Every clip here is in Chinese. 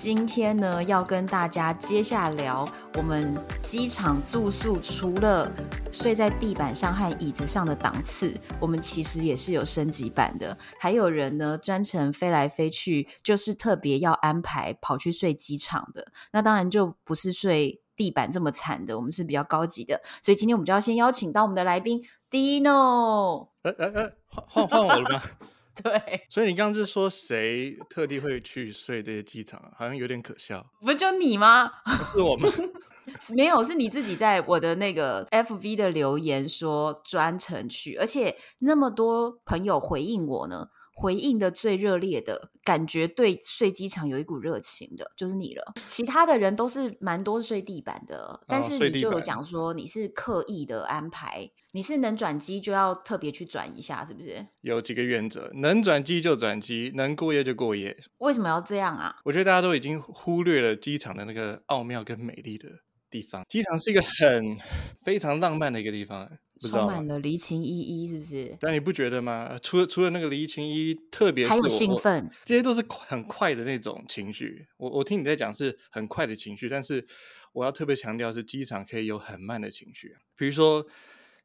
今天呢，要跟大家接下聊我们机场住宿，除了睡在地板上和椅子上的档次，我们其实也是有升级版的。还有人呢，专程飞来飞去，就是特别要安排跑去睡机场的。那当然就不是睡地板这么惨的，我们是比较高级的。所以今天我们就要先邀请到我们的来宾 Dino。呃呃呃，换换我了吗？对，所以你刚刚是说谁特地会去睡这些机场啊？好像有点可笑。不就你吗？是我吗？没有，是你自己在我的那个 FV 的留言说专程去，而且那么多朋友回应我呢。回应的最热烈的感觉，对睡机场有一股热情的，就是你了。其他的人都是蛮多睡地板的，哦、但是你就有讲说你是刻意的安排，你是能转机就要特别去转一下，是不是？有几个原则，能转机就转机，能过夜就过夜。为什么要这样啊？我觉得大家都已经忽略了机场的那个奥妙跟美丽的地方。机场是一个很非常浪漫的一个地方。充满了离情依依，是不是？但你不觉得吗？除了除了那个离情依依，特别是还有兴奋，这些都是很快的那种情绪。我我听你在讲是很快的情绪，但是我要特别强调是机场可以有很慢的情绪。比如说，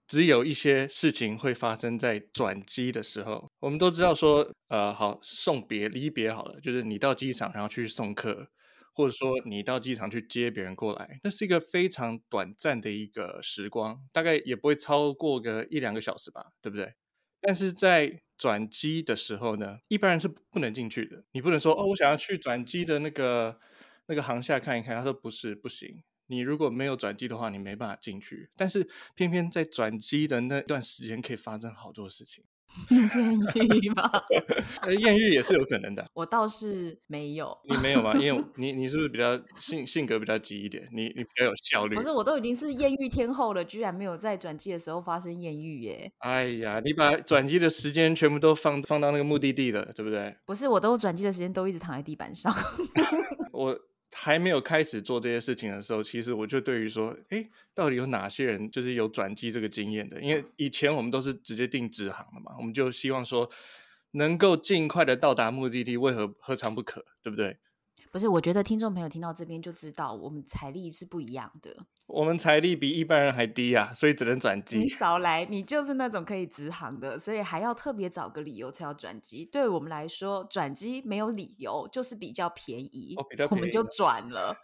只有一些事情会发生在转机的时候。我们都知道说，呃，好送别离别好了，就是你到机场然后去送客。或者说你到机场去接别人过来，那是一个非常短暂的一个时光，大概也不会超过个一两个小时吧，对不对？但是在转机的时候呢，一般人是不能进去的。你不能说哦，我想要去转机的那个那个航厦看一看。他说不是，不行。你如果没有转机的话，你没办法进去。但是偏偏在转机的那段时间，可以发生好多事情。艳遇吗？艳遇也是有可能的。我倒是没有。你没有吗？因为 你你是不是比较性性格比较急一点？你你比较有效率。不是，我都已经是艳遇天后了，居然没有在转机的时候发生艳遇耶！哎呀，你把转机的时间全部都放放到那个目的地了，对不对？不是，我都转机的时间都一直躺在地板上。我。还没有开始做这些事情的时候，其实我就对于说，诶，到底有哪些人就是有转机这个经验的？因为以前我们都是直接定直航的嘛，我们就希望说能够尽快的到达目的地，为何何尝不可？对不对？不是，我觉得听众朋友听到这边就知道，我们财力是不一样的。我们财力比一般人还低啊，所以只能转机。你少来，你就是那种可以直航的，所以还要特别找个理由才要转机。对我们来说，转机没有理由，就是比较便宜，哦、比较便宜，我们就转了。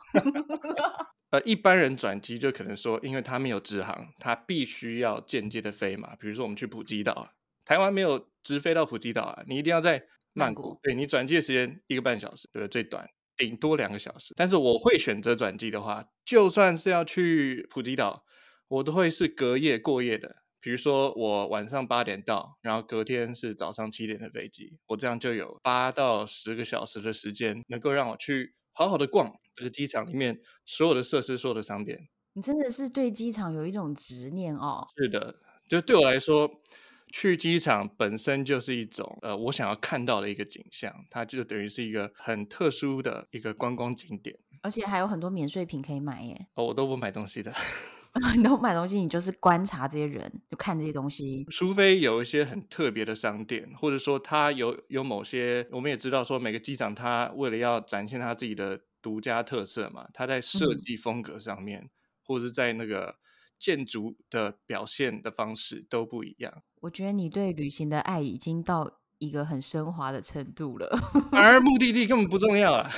呃，一般人转机就可能说，因为他没有直航，他必须要间接的飞嘛。比如说我们去普吉岛，台湾没有直飞到普吉岛啊，你一定要在曼谷。曼谷对，你转机的时间一个半小时，对不对？最短。顶多两个小时，但是我会选择转机的话，就算是要去普吉岛，我都会是隔夜过夜的。比如说我晚上八点到，然后隔天是早上七点的飞机，我这样就有八到十个小时的时间，能够让我去好好的逛这个机场里面所有的设施、所有的商店。你真的是对机场有一种执念哦。是的，就对我来说。去机场本身就是一种呃，我想要看到的一个景象，它就等于是一个很特殊的一个观光景点，而且还有很多免税品可以买耶。哦，我都不买东西的，你都不买东西，你就是观察这些人，就看这些东西。除非有一些很特别的商店，或者说它有有某些，我们也知道说每个机场它为了要展现它自己的独家特色嘛，它在设计风格上面，嗯、或者是在那个。建筑的表现的方式都不一样。我觉得你对旅行的爱已经到一个很升华的程度了，而目的地根本不重要啊！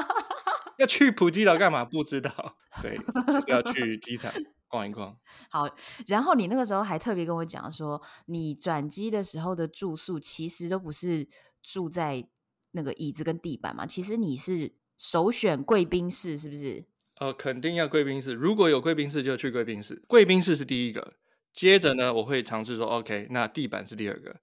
要去普吉岛干嘛？不知道。对，就是要去机场逛一逛。好，然后你那个时候还特别跟我讲说，你转机的时候的住宿其实都不是住在那个椅子跟地板嘛，其实你是首选贵宾室，是不是？哦，肯定要贵宾室。如果有贵宾室，就去贵宾室。贵宾室是第一个，接着呢，我会尝试说，OK，那地板是第二个，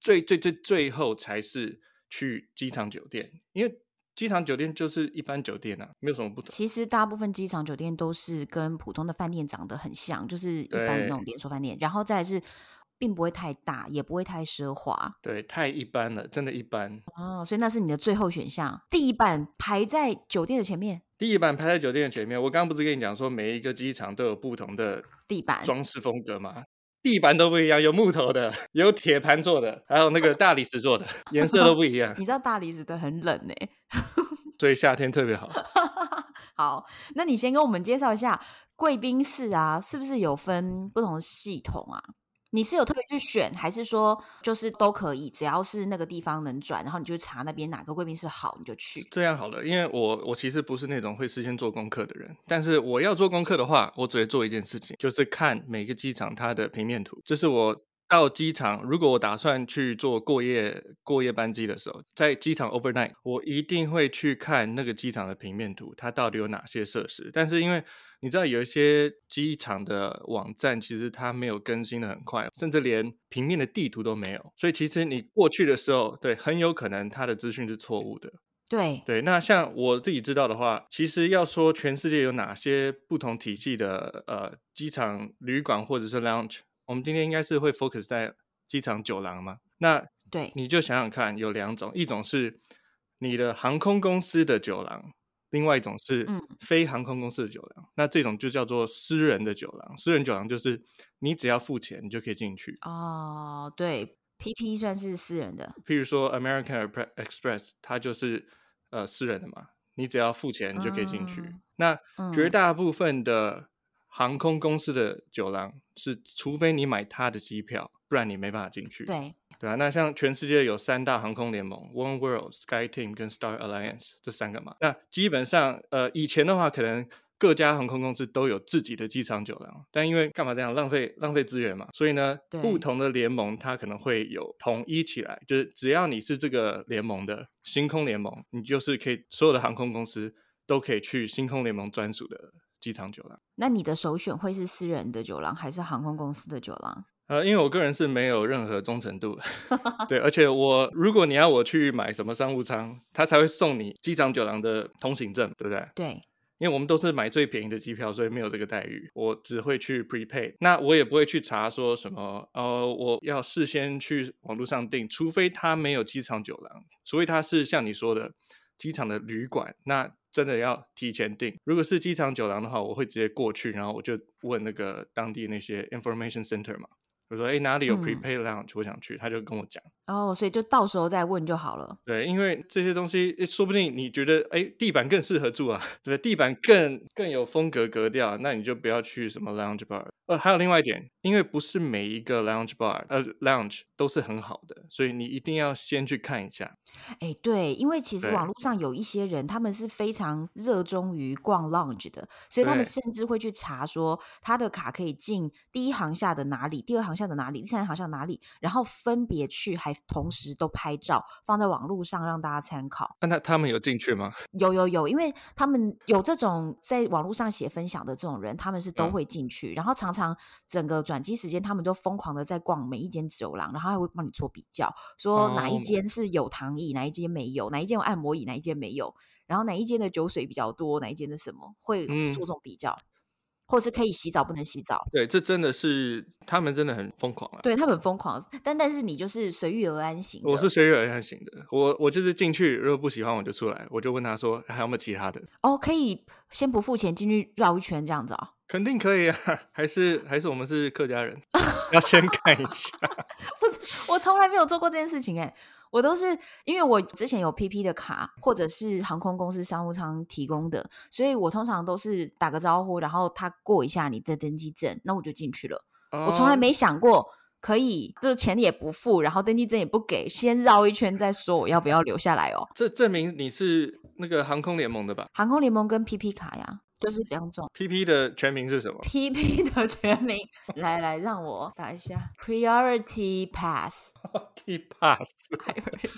最最最最后才是去机场酒店。因为机场酒店就是一般酒店啊，没有什么不同。其实大部分机场酒店都是跟普通的饭店长得很像，就是一般的那种连锁饭店。然后再来是，并不会太大，也不会太奢华。对，太一般了，真的一般。哦，所以那是你的最后选项，地板排在酒店的前面。地板排在酒店的前面。我刚刚不是跟你讲说，每一个机场都有不同的地板装饰风格嘛？地板都不一样，有木头的，有铁盘做的，还有那个大理石做的，颜色都不一样。你知道大理石的很冷呢，所以夏天特别好。好，那你先跟我们介绍一下贵宾室啊，是不是有分不同的系统啊？你是有特别去选，还是说就是都可以，只要是那个地方能转，然后你就查那边哪个贵宾室好，你就去。这样好了，因为我我其实不是那种会事先做功课的人，但是我要做功课的话，我只会做一件事情，就是看每个机场它的平面图，这是我。到机场，如果我打算去做过夜过夜班机的时候，在机场 overnight，我一定会去看那个机场的平面图，它到底有哪些设施。但是因为你知道，有一些机场的网站其实它没有更新的很快，甚至连平面的地图都没有，所以其实你过去的时候，对，很有可能它的资讯是错误的。对对，那像我自己知道的话，其实要说全世界有哪些不同体系的呃机场旅馆或者是 lounge。我们今天应该是会 focus 在机场酒廊嘛？那对，你就想想看，有两种，一种是你的航空公司的酒廊，另外一种是非航空公司的酒廊。嗯、那这种就叫做私人的酒廊。私人酒廊就是你只要付钱，你就可以进去。哦，对，PP 算是私人的。譬如说 American Express，它就是呃私人的嘛，你只要付钱，你就可以进去。嗯、那绝大部分的航空公司的酒廊是，除非你买他的机票，不然你没办法进去。对，对啊。那像全世界有三大航空联盟：One World、SkyTeam 跟 Star Alliance 这三个嘛。那基本上，呃，以前的话，可能各家航空公司都有自己的机场酒廊，但因为干嘛这样浪费浪费资源嘛，所以呢，不同的联盟它可能会有统一起来，就是只要你是这个联盟的星空联盟，你就是可以所有的航空公司都可以去星空联盟专属的。机场酒廊，那你的首选会是私人的酒廊还是航空公司的酒廊？呃，因为我个人是没有任何忠诚度，对，而且我如果你要我去买什么商务舱，他才会送你机场酒廊的通行证，对不对？对，因为我们都是买最便宜的机票，所以没有这个待遇。我只会去 prepaid，那我也不会去查说什么，呃，我要事先去网络上订，除非他没有机场酒廊，除非他是像你说的机场的旅馆，那。真的要提前订。如果是机场酒廊的话，我会直接过去，然后我就问那个当地那些 information center 嘛。我说：“哎，哪里有 prepaid lounge？、嗯、我想去。”他就跟我讲。哦，所以就到时候再问就好了。对，因为这些东西，说不定你觉得，哎，地板更适合住啊，对，地板更更有风格格调，那你就不要去什么 lounge bar。呃，还有另外一点，因为不是每一个 lounge bar，呃，lounge 都是很好的，所以你一定要先去看一下。哎，对，因为其实网络上有一些人，他们是非常热衷于逛 lounge 的，所以他们甚至会去查说他的卡可以进第一行下的哪里，第二行下的哪里，第三行下哪里，然后分别去，还同时都拍照放在网络上让大家参考。那他他们有进去吗？有有有，因为他们有这种在网络上写分享的这种人，他们是都会进去，嗯、然后常常整个转机时间，他们都疯狂的在逛每一间走廊，然后还会帮你做比较，说哪一间是有躺椅，哪一间没有，哪一间有按摩椅，哪一间没有，然后哪一间的酒水比较多，哪一间的什么会做这种比较。嗯或是可以洗澡不能洗澡，对，这真的是他们真的很疯狂啊！对他们很疯狂，但但是你就是随遇而安型。我是随遇而安型的，我我就是进去，如果不喜欢我就出来，我就问他说还有没有其他的？哦，可以先不付钱进去绕一圈这样子啊？肯定可以啊，还是还是我们是客家人，要先看一下。不是，我从来没有做过这件事情哎。我都是因为我之前有 PP 的卡，或者是航空公司商务舱提供的，所以我通常都是打个招呼，然后他过一下你的登机证，那我就进去了。Oh. 我从来没想过可以，就是钱也不付，然后登机证也不给，先绕一圈再说我要不要留下来哦。这证明你是那个航空联盟的吧？航空联盟跟 PP 卡呀。就是两种。PP 的全名是什么？PP 的全名，来来，让我打一下。Priority Pass。Pass。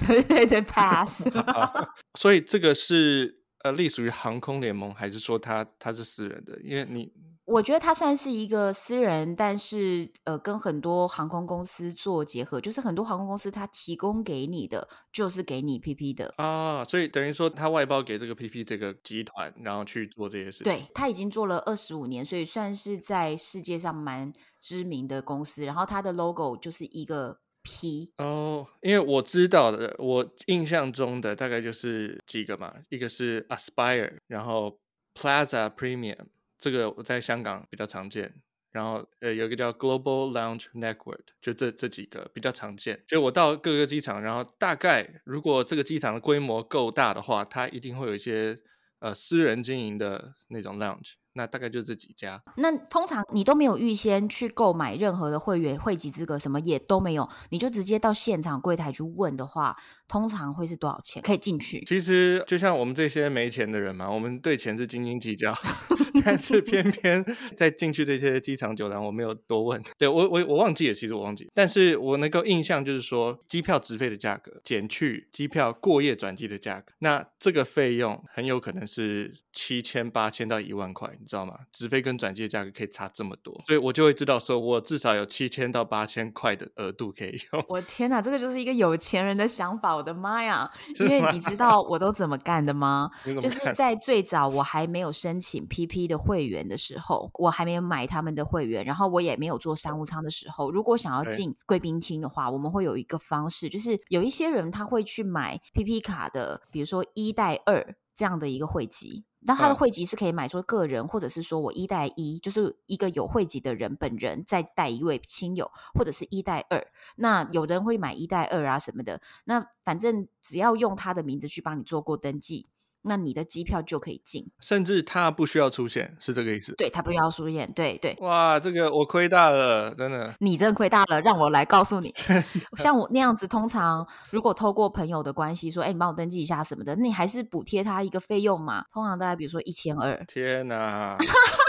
对对对，Pass。所以这个是呃隶属于航空联盟，还是说它它是私人的？因为你我觉得它算是一个私人，但是呃，跟很多航空公司做结合，就是很多航空公司它提供给你的就是给你 PP 的啊，所以等于说它外包给这个 PP 这个集团，然后去做这些事情。对，它已经做了二十五年，所以算是在世界上蛮知名的公司。然后它的 logo 就是一个 P 哦，因为我知道的，我印象中的大概就是几个嘛，一个是 Aspire，然后 Plaza Premium。这个我在香港比较常见，然后呃有一个叫 Global Lounge Network，就这这几个比较常见。就我到各个机场，然后大概如果这个机场的规模够大的话，它一定会有一些呃私人经营的那种 lounge。那大概就这几家。那通常你都没有预先去购买任何的会员会籍资格，什么也都没有，你就直接到现场柜台去问的话，通常会是多少钱可以进去？其实就像我们这些没钱的人嘛，我们对钱是斤斤计较，但是偏偏在进去这些机场酒廊，我没有多问。对我我我忘记了，其实我忘记，但是我能够印象就是说，机票直飞的价格减去机票过夜转机的价格，那这个费用很有可能是七千八千到一万块。你知道吗？直飞跟转机的价格可以差这么多，所以我就会知道说，我至少有七千到八千块的额度可以用。我天哪，这个就是一个有钱人的想法！我的妈呀！因为你知道我都怎么干的吗？就是在最早我还没有申请 PP 的会员的时候，我还没有买他们的会员，然后我也没有做商务舱的时候，如果想要进贵宾厅的话，我们会有一个方式，就是有一些人他会去买 PP 卡的，比如说一带二这样的一个汇集。那他的汇集是可以买出个人，或者是说我一带一，就是一个有汇集的人本人再带一位亲友，或者是一带二。那有人会买一带二啊什么的。那反正只要用他的名字去帮你做过登记。那你的机票就可以进，甚至他不需要出现，是这个意思？对，他不需要出现，对对。哇，这个我亏大了，真的。你真的亏大了，让我来告诉你。像我那样子，通常如果透过朋友的关系说，哎，你帮我登记一下什么的，那你还是补贴他一个费用嘛？通常大概比如说一千二。天哪！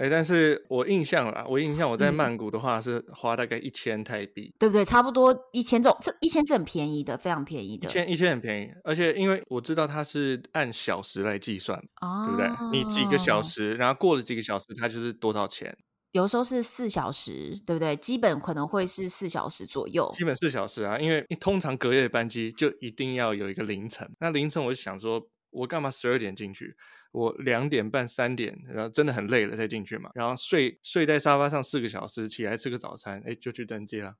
哎，但是我印象啦，我印象我在曼谷的话是花大概一千泰币，对不对？差不多一千这种，这一千是很便宜的，非常便宜的。一千一千很便宜，而且因为我知道它是按小时来计算，哦，对不对？你几个小时，然后过了几个小时，它就是多少钱？有时候是四小时，对不对？基本可能会是四小时左右。基本四小时啊，因为通常隔夜班机就一定要有一个凌晨。那凌晨我就想说，我干嘛十二点进去？我两点半三点，然后真的很累了再进去嘛，然后睡睡在沙发上四个小时，起来吃个早餐，哎，就去登机了。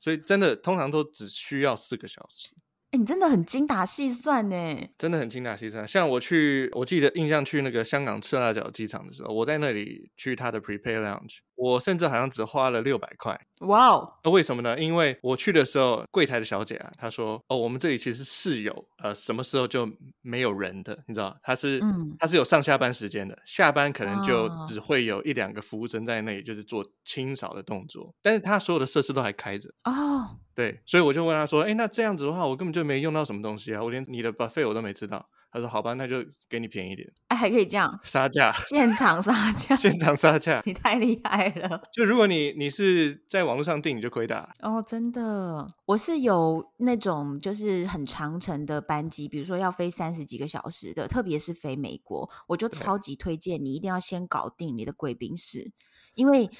所以真的通常都只需要四个小时。哎，你真的很精打细算呢，真的很精打细算。像我去，我记得印象去那个香港赤辣角机场的时候，我在那里去他的 Prepare Lounge。我甚至好像只花了六百块，哇哦！那为什么呢？因为我去的时候，柜台的小姐啊，她说：“哦，我们这里其实是有呃，什么时候就没有人的，你知道，她是，嗯，她是有上下班时间的，下班可能就只会有一两个服务生在那里，就是做清扫的动作，但是她所有的设施都还开着哦。对，所以我就问她说：“哎，那这样子的话，我根本就没用到什么东西啊，我连你的 buffet 我都没吃到。”他说：“好吧，那就给你便宜一点。”哎，还可以这样杀价，现场杀价，现场杀价，你太厉害了。就如果你你是在网络上订，你就亏大哦。真的，我是有那种就是很长程的班机，比如说要飞三十几个小时的，特别是飞美国，我就超级推荐你一定要先搞定你的贵宾室，因为。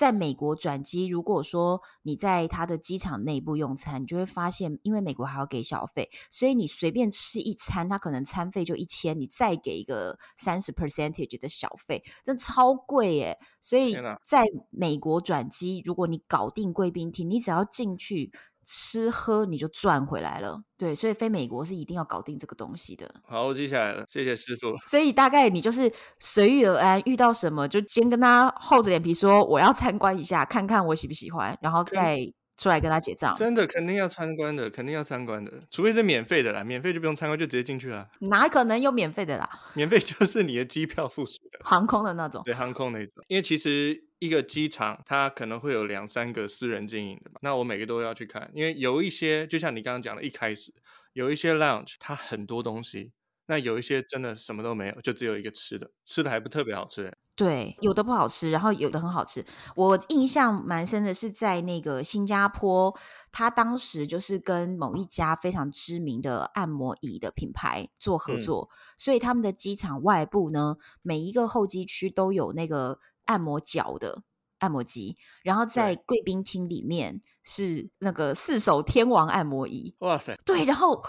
在美国转机，如果说你在他的机场内部用餐，你就会发现，因为美国还要给小费，所以你随便吃一餐，他可能餐费就一千，你再给一个三十 percentage 的小费，真超贵耶！所以在美国转机，如果你搞定贵宾厅，你只要进去。吃喝你就赚回来了，对，所以飞美国是一定要搞定这个东西的。好，我记下来了，谢谢师傅。所以大概你就是随遇而安，遇到什么就先跟他厚着脸皮说我要参观一下，看看我喜不喜欢，然后再出来跟他结账。真的肯定要参观的，肯定要参观的，除非是免费的啦，免费就不用参观，就直接进去了。哪可能有免费的啦？免费就是你的机票附属的，航空的那种，对，航空那种，因为其实。一个机场，它可能会有两三个私人经营的嘛，那我每个都要去看，因为有一些，就像你刚刚讲的，一开始有一些 lounge，它很多东西，那有一些真的什么都没有，就只有一个吃的，吃的还不特别好吃。对，有的不好吃，然后有的很好吃。我印象蛮深的是在那个新加坡，他当时就是跟某一家非常知名的按摩椅的品牌做合作，嗯、所以他们的机场外部呢，每一个候机区都有那个按摩脚的按摩机，然后在贵宾厅里面是那个四手天王按摩椅。哇塞！对，然后。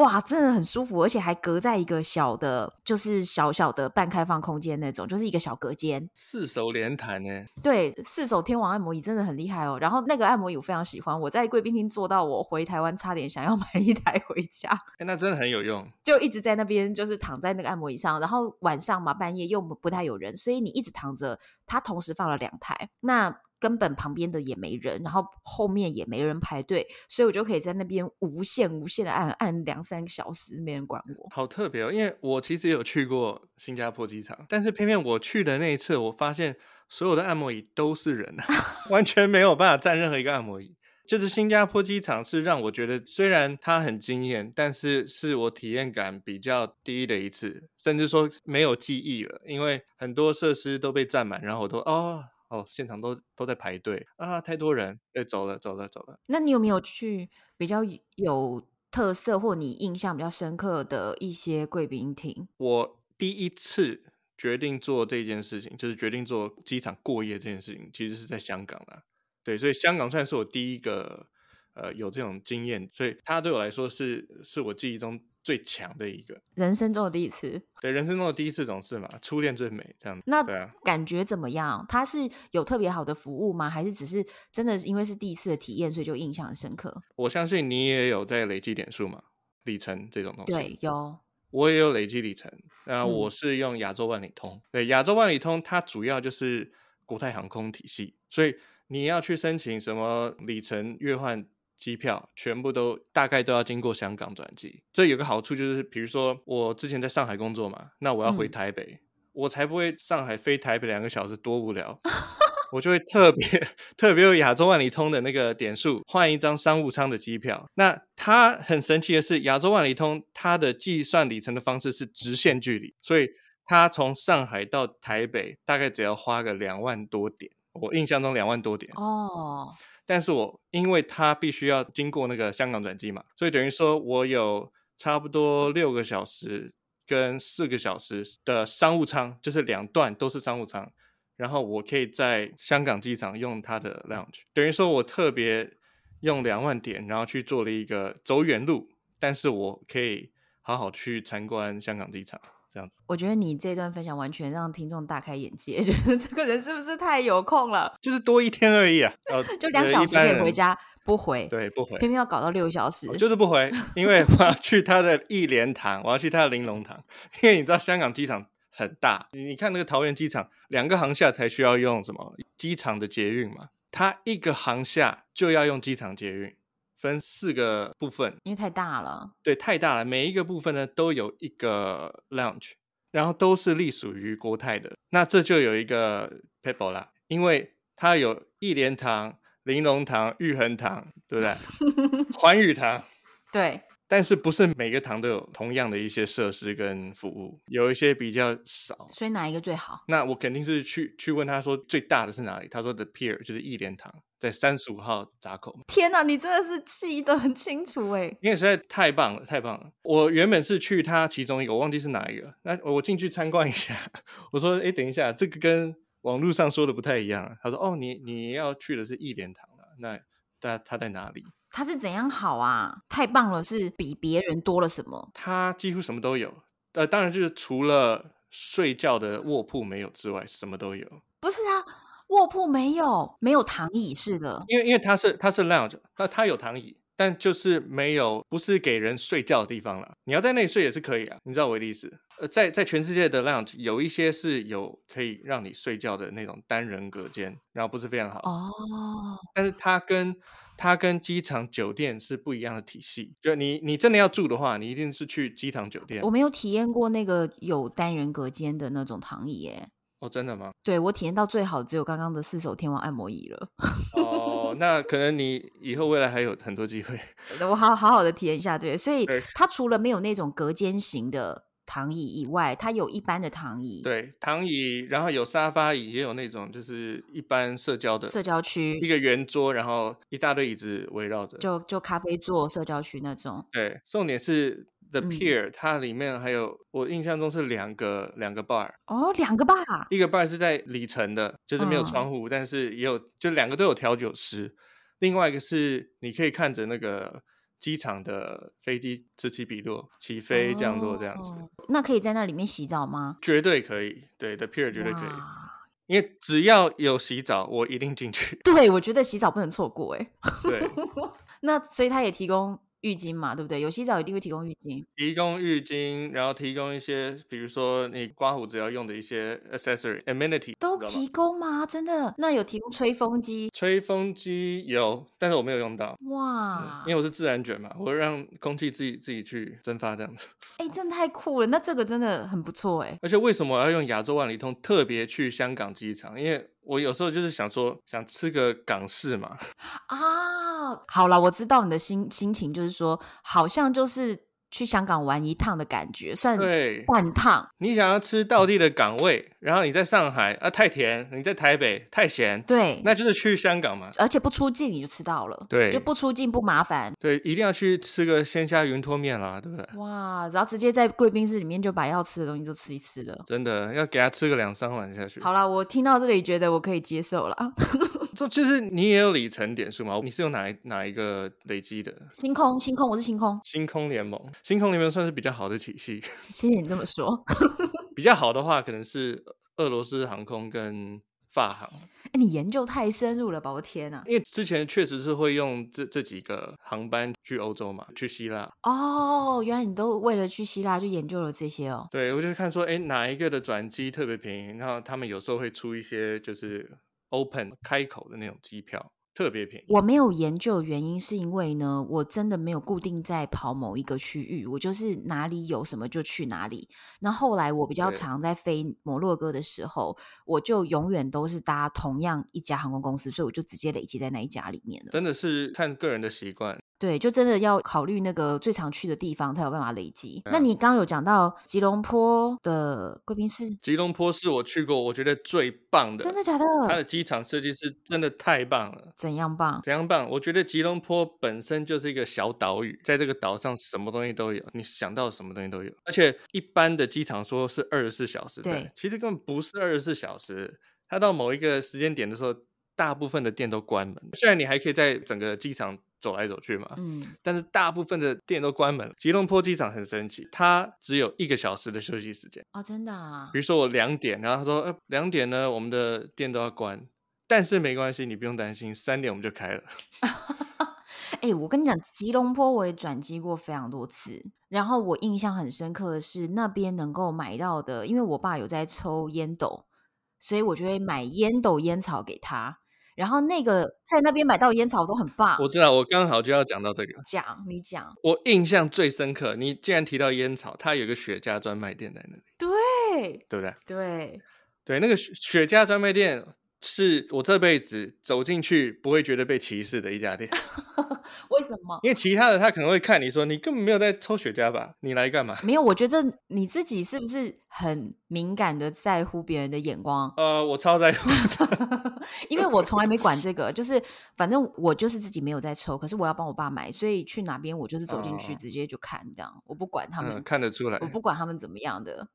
哇，真的很舒服，而且还隔在一个小的，就是小小的半开放空间那种，就是一个小隔间。四手连弹呢？对，四手天王按摩椅真的很厉害哦。然后那个按摩椅我非常喜欢，我在贵宾厅坐到我回台湾，差点想要 买一台回家。哎，那真的很有用。就一直在那边，就是躺在那个按摩椅上，然后晚上嘛，半夜又不太有人，所以你一直躺着。它同时放了两台，那。根本旁边的也没人，然后后面也没人排队，所以我就可以在那边无限无限的按按两三个小时，没人管我。好特别哦，因为我其实有去过新加坡机场，但是偏偏我去的那一次，我发现所有的按摩椅都是人啊，完全没有办法站任何一个按摩椅。就是新加坡机场是让我觉得，虽然它很惊艳，但是是我体验感比较低的一次，甚至说没有记忆了，因为很多设施都被占满，然后我都哦。哦，现场都都在排队啊，太多人，哎，走了，走了，走了。那你有没有去比较有特色或你印象比较深刻的一些贵宾厅？我第一次决定做这件事情，就是决定做机场过夜这件事情，其实是在香港啦。对，所以香港算是我第一个呃有这种经验，所以它对我来说是是我记忆中。最强的一个人生中的第一次，对，人生中的第一次总是嘛，初恋最美这样。那感觉怎么样？他是有特别好的服务吗？还是只是真的因为是第一次的体验，所以就印象很深刻？我相信你也有在累积点数嘛，里程这种东西。对，有。我也有累积里程，那我是用亚洲万里通。嗯、对，亚洲万里通它主要就是国泰航空体系，所以你要去申请什么里程月换。机票全部都大概都要经过香港转机，这有个好处就是，比如说我之前在上海工作嘛，那我要回台北，嗯、我才不会上海飞台北两个小时多无聊，我就会特别特别有亚洲万里通的那个点数换一张商务舱的机票。那它很神奇的是，亚洲万里通它的计算里程的方式是直线距离，所以它从上海到台北大概只要花个两万多点，我印象中两万多点哦。但是我因为它必须要经过那个香港转机嘛，所以等于说我有差不多六个小时跟四个小时的商务舱，就是两段都是商务舱，然后我可以在香港机场用它的 lounge，等于说我特别用两万点，然后去做了一个走远路，但是我可以好好去参观香港机场。这样子，我觉得你这段分享完全让听众大开眼界，觉得这个人是不是太有空了？就是多一天而已啊，就两小时可以回家，不回，对，不回，偏偏要搞到六个小时，就是不回，因为我要去他的 义莲堂，我要去他的玲珑堂，因为你知道香港机场很大，你看那个桃园机场，两个航厦才需要用什么机场的捷运嘛，它一个航厦就要用机场捷运。分四个部分，因为太大了。对，太大了。每一个部分呢，都有一个 lounge，然后都是隶属于国泰的。那这就有一个 people 啦，因为它有一莲堂、玲珑堂、玉衡堂，对不对？环宇堂，对。但是不是每个堂都有同样的一些设施跟服务，有一些比较少。所以哪一个最好？那我肯定是去去问他说最大的是哪里？他说 The Pier 就是一莲堂，在三十五号闸口。天哪，你真的是记得很清楚哎！因为实在太棒了，太棒了。我原本是去他其中一个，我忘记是哪一个。那我进去参观一下，我说哎，等一下，这个跟网络上说的不太一样。他说哦，你你要去的是义莲堂了。那他他在哪里？他是怎样好啊？太棒了，是比别人多了什么？他几乎什么都有，呃，当然就是除了睡觉的卧铺没有之外，什么都有。不是啊，卧铺没有，没有躺椅式的。因为因为它是它是 lounge，那它有躺椅，但就是没有，不是给人睡觉的地方了。你要在那里睡也是可以啊，你知道我的意思？呃，在在全世界的 lounge 有一些是有可以让你睡觉的那种单人隔间，然后不是非常好哦，但是它跟它跟机场酒店是不一样的体系，就你你真的要住的话，你一定是去机场酒店。我没有体验过那个有单人隔间的那种躺椅耶。哦，真的吗？对，我体验到最好只有刚刚的四手天王按摩椅了。哦，那可能你以后未来还有很多机会。我好好好的体验一下，对，所以它除了没有那种隔间型的。躺椅以外，它有一般的躺椅，对，躺椅，然后有沙发椅，也有那种就是一般社交的社交区，一个圆桌，然后一大堆椅子围绕着，就就咖啡座社交区那种。对，重点是 The Pier，、嗯、它里面还有我印象中是两个两个 bar，哦，两个 bar，一个 bar 是在里层的，就是没有窗户，嗯、但是也有，就两个都有调酒师，另外一个是你可以看着那个。机场的飞机此起彼落，起飞降落这样子，哦，那可以在那里面洗澡吗？绝对可以，对，The Pier 绝对可以，因为只要有洗澡，我一定进去。对，我觉得洗澡不能错过，哎，对，那所以他也提供。浴巾嘛，对不对？有洗澡一定会提供浴巾，提供浴巾，然后提供一些，比如说你刮胡子要用的一些 accessory amenity 都提供吗？真的？那有提供吹风机？吹风机有，但是我没有用到。哇，因为我是自然卷嘛，我会让空气自己自己去蒸发这样子。哎，真的太酷了！那这个真的很不错哎。而且为什么我要用亚洲万里通特别去香港机场？因为我有时候就是想说，想吃个港式嘛。啊，好了，我知道你的心心情，就是说，好像就是。去香港玩一趟的感觉，算半趟。你想要吃道地的港味，然后你在上海啊太甜，你在台北太咸，对，那就是去香港嘛。而且不出境你就吃到了，对，就不出境不麻烦。对，一定要去吃个鲜虾云吞面啦，对不对？哇，然后直接在贵宾室里面就把要吃的东西都吃一吃了。真的要给他吃个两三碗下去。好了，我听到这里觉得我可以接受了。这就是你也有里程点数吗？你是用哪一哪一个累积的？星空，星空，我是星空。星空联盟，星空联盟算是比较好的体系。谢谢你这么说。比较好的话，可能是俄罗斯航空跟法航。哎，你研究太深入了吧？我天哪！因为之前确实是会用这这几个航班去欧洲嘛，去希腊。哦，原来你都为了去希腊就研究了这些哦。对，我就看说，哎，哪一个的转机特别便宜，然后他们有时候会出一些就是。Open 开口的那种机票特别便宜。我没有研究原因，是因为呢，我真的没有固定在跑某一个区域，我就是哪里有什么就去哪里。那后来我比较常在飞摩洛哥的时候，我就永远都是搭同样一家航空公司，所以我就直接累积在那一家里面了。真的是看个人的习惯。对，就真的要考虑那个最常去的地方，才有办法累积。嗯、那你刚刚有讲到吉隆坡的贵宾室，吉隆坡是我去过我觉得最棒的，真的假的？它的机场设计是真的太棒了。怎样棒？怎样棒？我觉得吉隆坡本身就是一个小岛屿，在这个岛上什么东西都有，你想到什么东西都有。而且一般的机场说是二十四小时，对，其实根本不是二十四小时。它到某一个时间点的时候，大部分的店都关门。虽然你还可以在整个机场。走来走去嘛，嗯，但是大部分的店都关门了。吉隆坡机场很神奇，它只有一个小时的休息时间哦，真的啊。比如说我两点，然后他说，呃，两点呢，我们的店都要关，但是没关系，你不用担心，三点我们就开了。哎、欸，我跟你讲，吉隆坡我也转机过非常多次，然后我印象很深刻的是那边能够买到的，因为我爸有在抽烟斗，所以我就会买烟斗烟草给他。然后那个在那边买到烟草都很棒，我知道，我刚好就要讲到这个。讲，你讲。我印象最深刻，你既然提到烟草，它有个雪茄专卖店在那里。对，对不对？对，对，那个雪雪茄专卖店是我这辈子走进去不会觉得被歧视的一家店。为什么？因为其他的他可能会看你说，你根本没有在抽雪茄吧？你来干嘛？没有，我觉得你自己是不是很敏感的在乎别人的眼光？呃，我超在乎的，因为我从来没管这个，就是反正我就是自己没有在抽，可是我要帮我爸买，所以去哪边我就是走进去直接就看这样，我不管他们，嗯，看得出来，我不管他们怎么样的。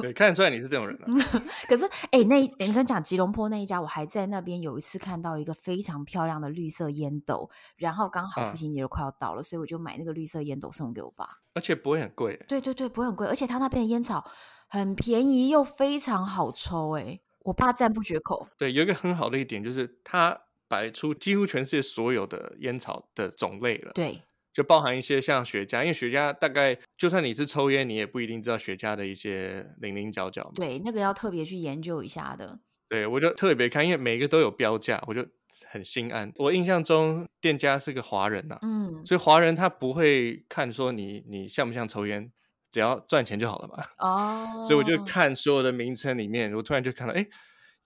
对，看得出来你是这种人，啊。可是，哎、欸，那你跟讲吉隆坡那一家，我还在那边有一次看到一个非常漂亮的绿色烟斗，然后刚好父亲节就快要到了，嗯，所以我就买那个绿色烟斗送给我爸，而且不会很贵。对对对，不会很贵，而且他那边的烟草很便宜又非常好抽，哎，我爸赞不绝口。对，有一个很好的一点就是，他摆出几乎全世界所有的烟草的种类了。对。就包含一些像雪茄，因为雪茄大概就算你是抽烟，你也不一定知道雪茄的一些零零角角。对，那个要特别去研究一下的。对，我就特别看，因为每个都有标价，我就很心安。我印象中店家是个华人呐、啊，嗯，所以华人他不会看说你你像不像抽烟，只要赚钱就好了嘛。哦，所以我就看所有的名称里面，我突然就看到，哎，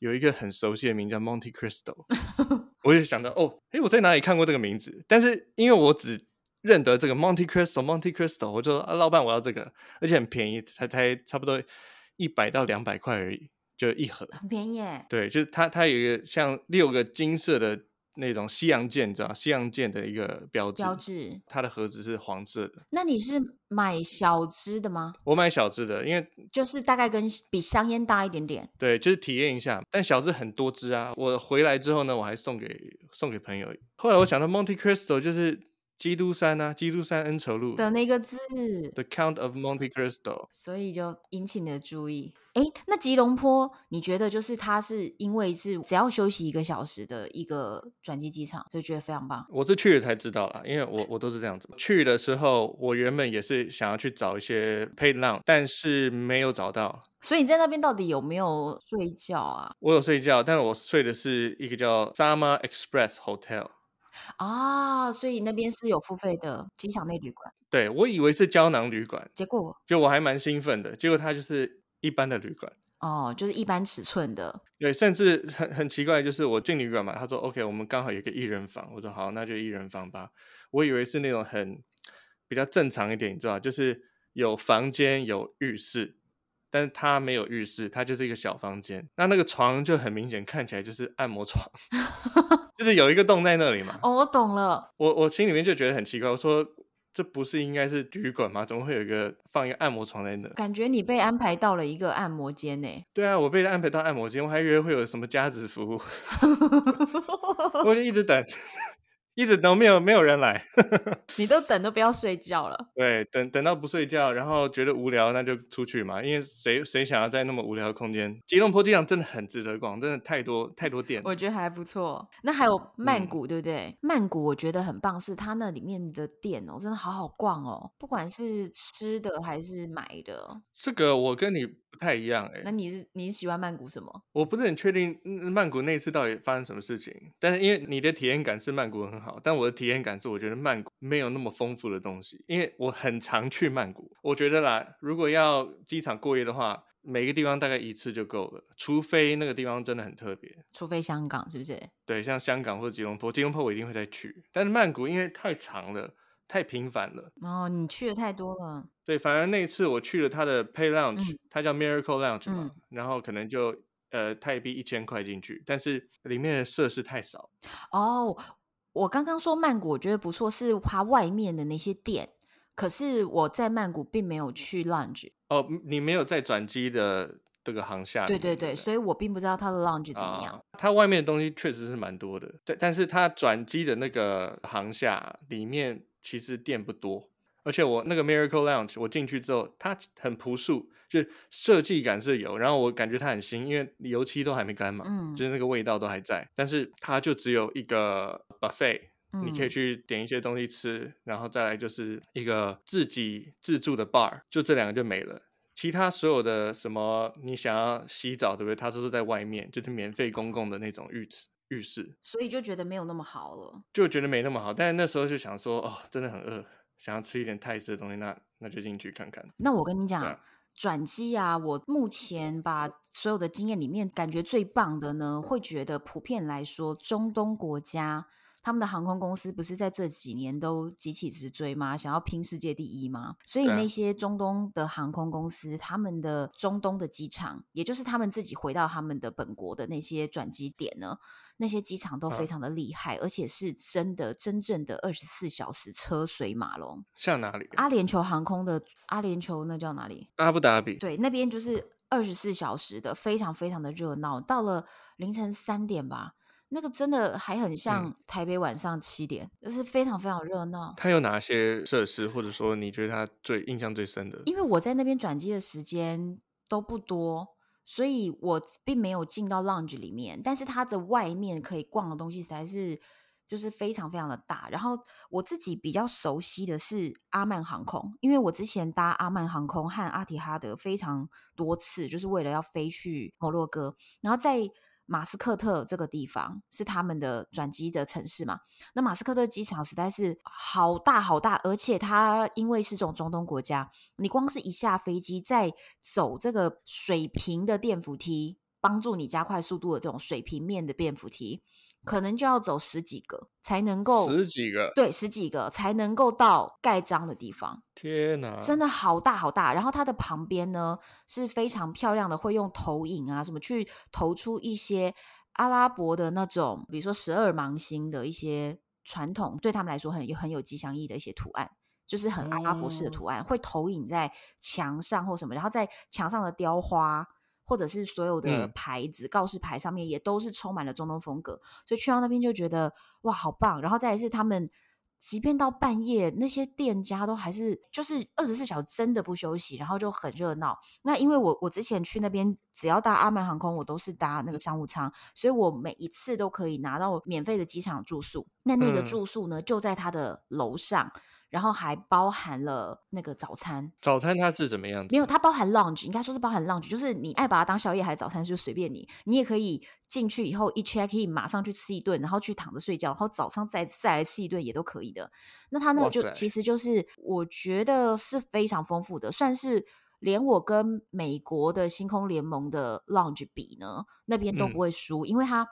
有一个很熟悉的名叫 Monte Cristo，我就想到，哦，哎，我在哪里看过这个名字？但是因为我只认得这个 Monte Cristo，Monte Cristo，我就说啊，老板我要这个，而且很便宜，才才差不多一百到两百块而已，就一盒，很便宜耶。对，就是它它有一个像六个金色的。那种西洋剑，你知道西洋剑的一个标志，标志，它的盒子是黄色的。那你是买小支的吗？我买小支的，因为就是大概跟比香烟大一点点。对，就是体验一下。但小支很多支啊，我回来之后呢，我还送给送给朋友。后来我想到 Monte Cristo 就是。基督山啊，基督山恩仇录的那个字，The Count of Monte Cristo，所以就引起你的注意。哎，那吉隆坡，你觉得就是它是因为是只要休息一个小时的一个转机机场，就觉得非常棒。我是去了才知道啦，因为我我都是这样子。去的时候，我原本也是想要去找一些 paid lounge，但是没有找到。所以你在那边到底有没有睡觉啊？我有睡觉，但是我睡的是一个叫 Sama Express Hotel。啊，所以那边是有付费的机场内旅馆。对，我以为是胶囊旅馆，结果就我还蛮兴奋的，结果它就是一般的旅馆。哦，就是一般尺寸的。对，甚至很很奇怪，就是我进旅馆嘛，他说 OK，我们刚好有个一人房，我说好，那就一人房吧。我以为是那种很比较正常一点，你知道，就是有房间有浴室，但是它没有浴室，它就是一个小房间。那那个床就很明显看起来就是按摩床。就是有一个洞在那里嘛。哦，我懂了。我我心里面就觉得很奇怪，我说这不是应该是旅馆吗？怎么会有一个放一个按摩床在那？感觉你被安排到了一个按摩间呢。对啊，我被安排到按摩间，我还以为会有什么加值服务 我就一直等。一直都没有没有人来，你都等都不要睡觉了。对，等等到不睡觉，然后觉得无聊，那就出去嘛。因为谁谁想要在那么无聊的空间？吉隆坡机场真的很值得逛，真的太多太多店。我觉得还不错。那还有曼谷，嗯、对不对？曼谷我觉得很棒，是它那里面的店哦，真的好好逛哦，不管是吃的还是买的。这个我跟你不太一样哎。那你是你是喜欢曼谷什么？我不是很确定曼谷那次到底发生什么事情，但是因为你的体验感是曼谷很好。但我的体验感是，我觉得曼谷没有那么丰富的东西，因为我很常去曼谷。我觉得啦，如果要机场过夜的话，每个地方大概一次就够了，除非那个地方真的很特别。除非香港，是不是？对，像香港或者吉隆坡，吉隆坡我一定会再去。但是曼谷因为太长了，太频繁了。哦，你去的太多了。对，反而那次我去了他的 Pay Lounge，、嗯、它叫 Miracle Lounge 嘛，嗯、然后可能就呃泰币一千块进去，但是里面的设施太少。哦。我刚刚说曼谷，我觉得不错，是它外面的那些店。可是我在曼谷并没有去 lounge。哦，你没有在转机的这个航下？对对对，所以我并不知道它的 lounge 怎么样。啊，它外面的东西确实是蛮多的，但但是它转机的那个航下里面其实店不多。而且我那个 Miracle Lounge，我进去之后，它很朴素，就设计感是有，然后我感觉它很新，因为油漆都还没干嘛，嗯，就是那个味道都还在。但是它就只有一个 buffet，嗯，你可以去点一些东西吃，然后再来就是一个自己自助的 bar，就这两个就没了。其他所有的什么你想要洗澡，对不对？它都是在外面，就是免费公共的那种浴池浴室，所以就觉得没有那么好了，就觉得没那么好。但是那时候就想说，哦，真的很饿。想要吃一点泰式的东西，那那就进去看看。那我跟你讲，转机啊，我目前把所有的经验里面，感觉最棒的呢，会觉得普遍来说，中东国家他们的航空公司不是在这几年都急起直追吗？想要拼世界第一吗？所以那些中东的航空公司，他们的中东的机场，也就是他们自己回到他们的本国的那些转机点呢？那些机场都非常的厉害，啊、而且是真的真正的二十四小时车水马龙。像哪里？阿联酋航空的阿联酋那叫哪里？阿布达比。对，那边就是二十四小时的，非常非常的热闹。到了凌晨三点吧，那个真的还很像台北晚上七点，嗯、就是非常非常热闹。它有哪些设施，或者说你觉得它最印象最深的？因为我在那边转机的时间都不多。所以我并没有进到 lounge 里面，但是它的外面可以逛的东西实在是就是非常非常的大。然后我自己比较熟悉的是阿曼航空，因为我之前搭阿曼航空和阿提哈德非常多次，就是为了要飞去摩洛哥，然后在。马斯克特这个地方是他们的转机的城市嘛？那马斯克特机场实在是好大好大，而且它因为是这种中东国家，你光是一下飞机，在走这个水平的电扶梯，帮助你加快速度的这种水平面的电扶梯，可能就要走十几个才能够，十几个，对，十几个才能够到盖章的地方。天哪，真的好大好大。然后它的旁边呢是非常漂亮的，会用投影啊什么去投出一些阿拉伯的那种，比如说十二芒星的一些传统，对他们来说很有很有吉祥意义的一些图案，就是很阿拉伯式的图案，哦、会投影在墙上或什么，然后在墙上的雕花。或者是所有的牌子、嗯、告示牌上面也都是充满了中东风格，所以去到那边就觉得哇，好棒！然后再来是他们，即便到半夜，那些店家都还是就是二十四小时真的不休息，然后就很热闹。那因为我我之前去那边，只要搭阿曼航空，我都是搭那个商务舱，所以我每一次都可以拿到免费的机场住宿。那那个住宿呢，嗯、就在他的楼上。然后还包含了那个早餐，早餐它是怎么样的？没有，它包含 lunch，应该说是包含 lunch，就是你爱把它当宵夜还是早餐就随便你，你也可以进去以后一 check in 马上去吃一顿，然后去躺着睡觉，然后早上再再来吃一顿也都可以的。那它那个就其实就是我觉得是非常丰富的，算是连我跟美国的星空联盟的 lunch 比呢，那边都不会输，嗯、因为它。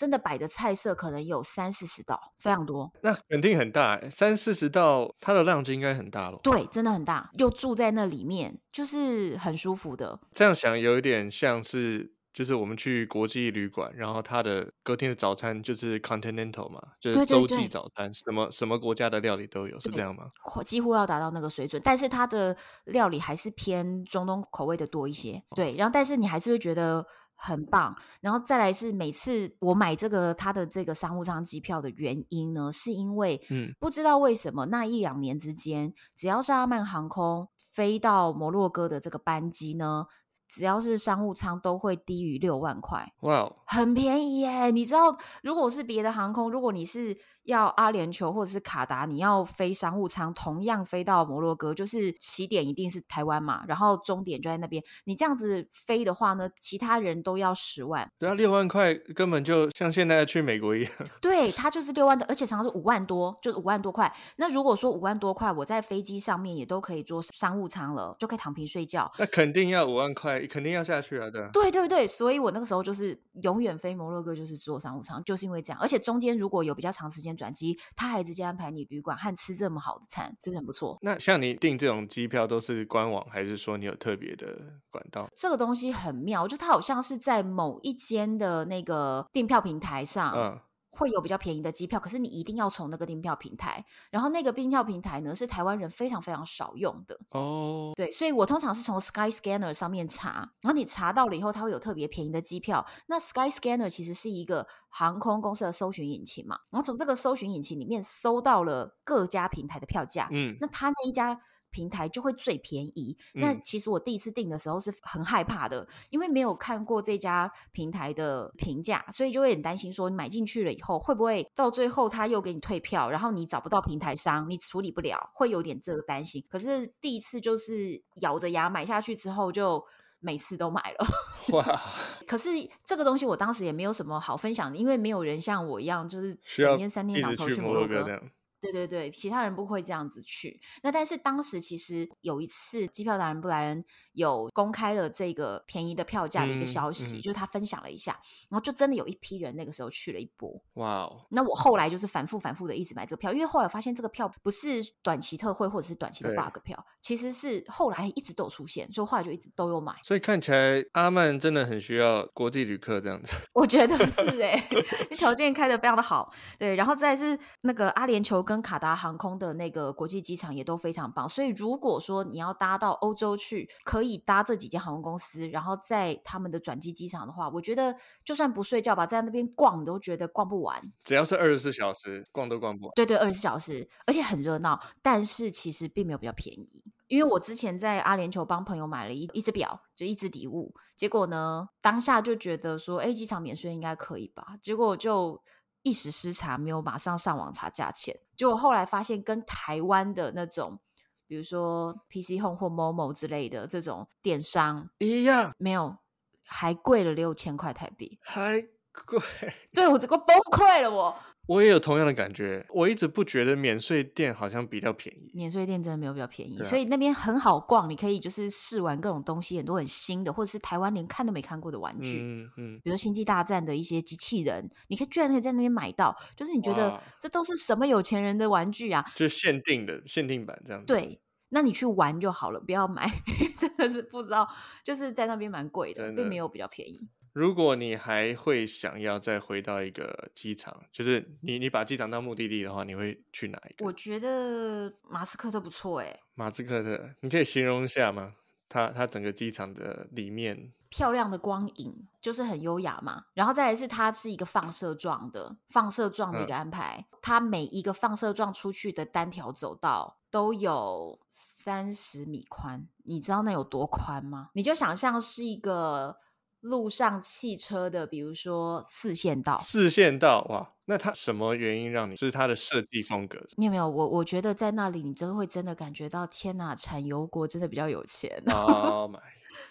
真的摆的菜色可能有三四十道，非常多。那肯定很大，三四十道，它的量就应该很大咯。对，真的很大，又住在那里面，就是很舒服的。这样想有一点像是，就是我们去国际旅馆，然后它的隔天的早餐就是 continental 嘛，就是洲际早餐，对对对，什么什么国家的料理都有，是这样吗？几乎要达到那个水准，但是它的料理还是偏中东口味的多一些。对，然后但是你还是会觉得。很棒，然后再来是每次我买这个他的这个商务舱机票的原因呢，是因为嗯，不知道为什么那一两年之间，只要是阿曼航空飞到摩洛哥的这个班机呢。只要是商务舱都会低于六万块，哇 Wow，很便宜耶！你知道，如果是别的航空，如果你是要阿联酋或者是卡达，你要飞商务舱，同样飞到摩洛哥，就是起点一定是台湾嘛，然后终点就在那边。你这样子飞的话呢，其他人都要十万，对啊，六万块根本就像现在去美国一样。对，它就是六万多，而且常常是五万多，就是五万多块。那如果说五万多块，我在飞机上面也都可以坐商务舱了，就可以躺平睡觉。那肯定要五万块。肯定要下去啊！对对对对，所以我那个时候就是永远飞摩洛哥，就是坐商务舱，就是因为这样。而且中间如果有比较长时间转机，他还直接安排你旅馆和吃这么好的餐，真的很不错。那像你订这种机票都是官网，还是说你有特别的管道？这个东西很妙，就它好像是在某一间的那个订票平台上。嗯。会有比较便宜的机票，可是你一定要从那个订票平台，然后那个订票平台呢是台湾人非常非常少用的哦。Oh. 对，所以我通常是从 Skyscanner 上面查，然后你查到了以后，它会有特别便宜的机票。那 Skyscanner 其实是一个航空公司的搜寻引擎嘛，然后从这个搜寻引擎里面搜到了各家平台的票价，嗯，那他那一家。平台就会最便宜。那其实我第一次订的时候是很害怕的，嗯、因为没有看过这家平台的评价，所以就会很担心说你买进去了以后会不会到最后他又给你退票，然后你找不到平台商，你处理不了，会有点这个担心。可是第一次就是咬着牙买下去之后，就每次都买了。哇！可是这个东西我当时也没有什么好分享的，因为没有人像我一样，就是整天三天两头去摩洛哥。对对对，其他人不会这样子去。那但是当时其实有一次，机票达人布莱恩有公开了这个便宜的票价的一个消息，嗯嗯、就是他分享了一下，然后就真的有一批人那个时候去了一波。哇哦！那我后来就是反复反复的一直买这个票，因为后来发现这个票不是短期特惠或者是短期的 bug 票，其实是后来一直都有出现，所以后来就一直都有买。所以看起来阿曼真的很需要国际旅客这样子。我觉得是哎、欸，条件开的非常的好。对，然后再是那个阿联酋。跟卡达航空的那个国际机场也都非常棒，所以如果说你要搭到欧洲去，可以搭这几间航空公司，然后在他们的转机机场的话，我觉得就算不睡觉吧，在那边逛都觉得逛不完。只要是二十四小时，逛都逛不完。对对，二十四小时，而且很热闹，但是其实并没有比较便宜。因为我之前在阿联酋帮朋友买了一一只表，就一只礼物，结果呢，当下就觉得说，哎，机场免税应该可以吧？结果就。一时失察，没有马上上网查价钱，结果后来发现跟台湾的那种，比如说 PC Home 或 Momo 之类的这种电商一样，没有，还贵了六千块台币，还贵，对，我整个崩溃了我，我也有同样的感觉，我一直不觉得免税店好像比较便宜。免税店真的没有比较便宜，啊、所以那边很好逛，你可以就是试玩各种东西，很多很新的，或者是台湾连看都没看过的玩具，嗯嗯，比如《星际大战》的一些机器人，你可以居然可以在那边买到，就是你觉得这都是什么有钱人的玩具啊？就是限定的限定版这样子。对，那你去玩就好了，不要买，真的是不知道，就是在那边蛮贵的，并没有比较便宜。如果你还会想要再回到一个机场，就是你你把机场当目的地的话，你会去哪一个？我觉得马斯克特不错哎。马斯克特，你可以形容一下吗？它它整个机场的里面漂亮的光影，就是很优雅嘛。然后再来是它是一个放射状的放射状的一个安排，嗯、它每一个放射状出去的单条走道都有三十米宽，你知道那有多宽吗？你就想象是一个。路上汽车的，比如说四线道，四线道哇，那它什么原因让你？是它的设计风格？没有没有，我我觉得在那里你真会真的感觉到，天哪，产油国真的比较有钱。Oh my，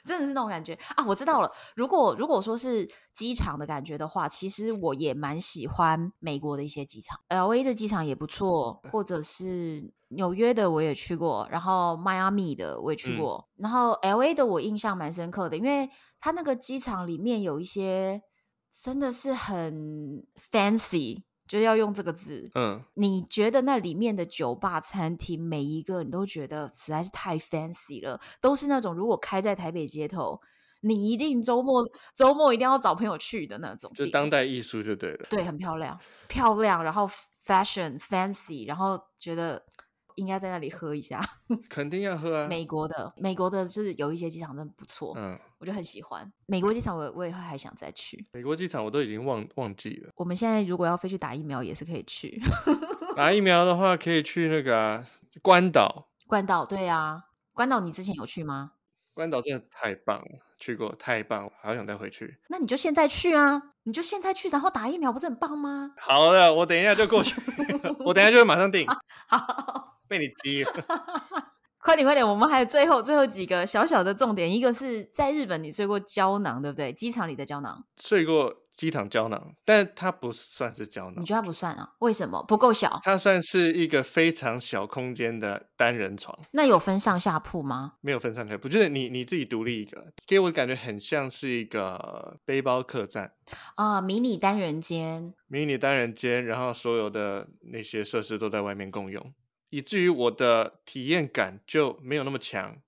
真的是那种感觉啊！我知道了，如果如果说是机场的感觉的话，其实我也蛮喜欢美国的一些机场，LA 的机场也不错，或者是。纽约的我也去过，然后迈阿密的我也去过，嗯、然后 LA 的我印象蛮深刻的，因为它那个机场里面有一些真的是很 fancy，就要用这个字。嗯，你觉得那里面的酒吧、餐厅，每一个你都觉得实在是太 fancy 了，都是那种如果开在台北街头，你一定周末周末一定要找朋友去的那种，就当代艺术就对了。对，很漂亮，漂亮，然后 fashion fancy，然后觉得。应该在那里喝一下，肯定要喝啊！美国的，美国的就是有一些机场真的不错，嗯，我就很喜欢美国机场我，我我也会还想再去。美国机场我都已经忘忘记了。我们现在如果要飞去打疫苗，也是可以去。打疫苗的话，可以去那个、啊、关岛。关岛，对啊，关岛你之前有去吗？关岛真的太棒了，去过太棒了，好想再回去。那你就现在去啊！你就现在去，然后打疫苗，不是很棒吗？好的，我等一下就过去，我等一下就会马上订。好。被你激了，快点快点！我们还有最后最后几个小小的重点，一个是在日本你睡过胶囊，对不对？机场里的胶囊，睡过机场胶囊，但它不算是胶囊。你觉得它不算啊？为什么？不够小？它算是一个非常小空间的单人床。那有分上下铺吗？没有分上下铺，就是你你自己独立一个，给我感觉很像是一个背包客栈啊，迷你单人间，迷你单人间，然后所有的那些设施都在外面共用。以至于我的体验感就没有那么强，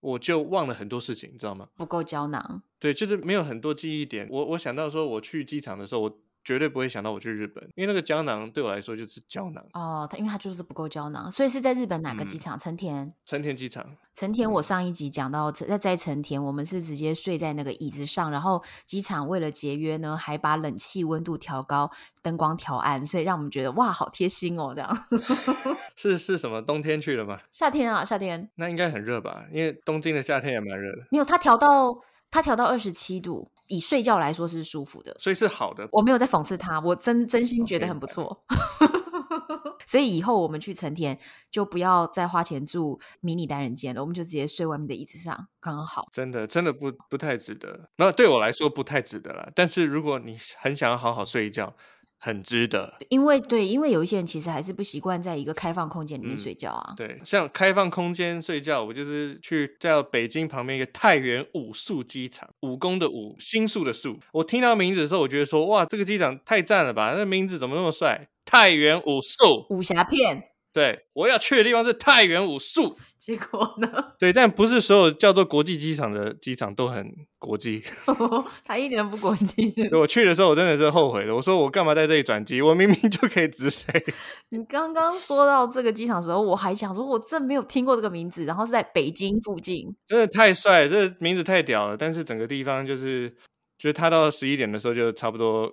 我就忘了很多事情，你知道吗？不够胶囊。对，就是没有很多记忆点。我我想到说，我去机场的时候，我。绝对不会想到我去日本，因为那个胶囊对我来说就是胶囊哦。它因为它就是不够胶囊，所以是在日本哪个机场？成田。成田机场。成田，我上一集讲到在在成田，我们是直接睡在那个椅子上，然后机场为了节约呢，还把冷气温度调高，灯光调暗，所以让我们觉得哇，好贴心哦，这样。是是什么？冬天去了吗？夏天啊，夏天。那应该很热吧？因为东京的夏天也蛮热的。没有，它调到。它调到二十七度，以睡觉来说是舒服的，所以是好的。我没有在讽刺他，我真真心觉得很不错。所以以后我们去成田就不要再花钱住迷你单人间了，我们就直接睡外面的椅子上，刚刚好。真的，真的不不太值得。那对我来说不太值得啦。但是如果你很想要好好睡一觉。很值得，因为对，因为有一些人其实还是不习惯在一个开放空间里面睡觉啊。嗯、对，像开放空间睡觉，我就是去在北京旁边一个太原武术机场，武功的武，新宿的宿。我听到名字的时候，我觉得说，哇，这个机场太赞了吧！那名字怎么那么帅？太原武术，武侠片。对，我要去的地方是太原武术。结果呢？对，但不是所有叫做国际机场的机场都很国际。他一点都不国际。我去的时候，我真的是后悔了。我说我干嘛在这里转机？我明明就可以直飞。你刚刚说到这个机场的时候，我还想说，我真没有听过这个名字。然后是在北京附近，真的太帅，这名字太屌了。但是整个地方就是，就是他到十一点的时候就差不多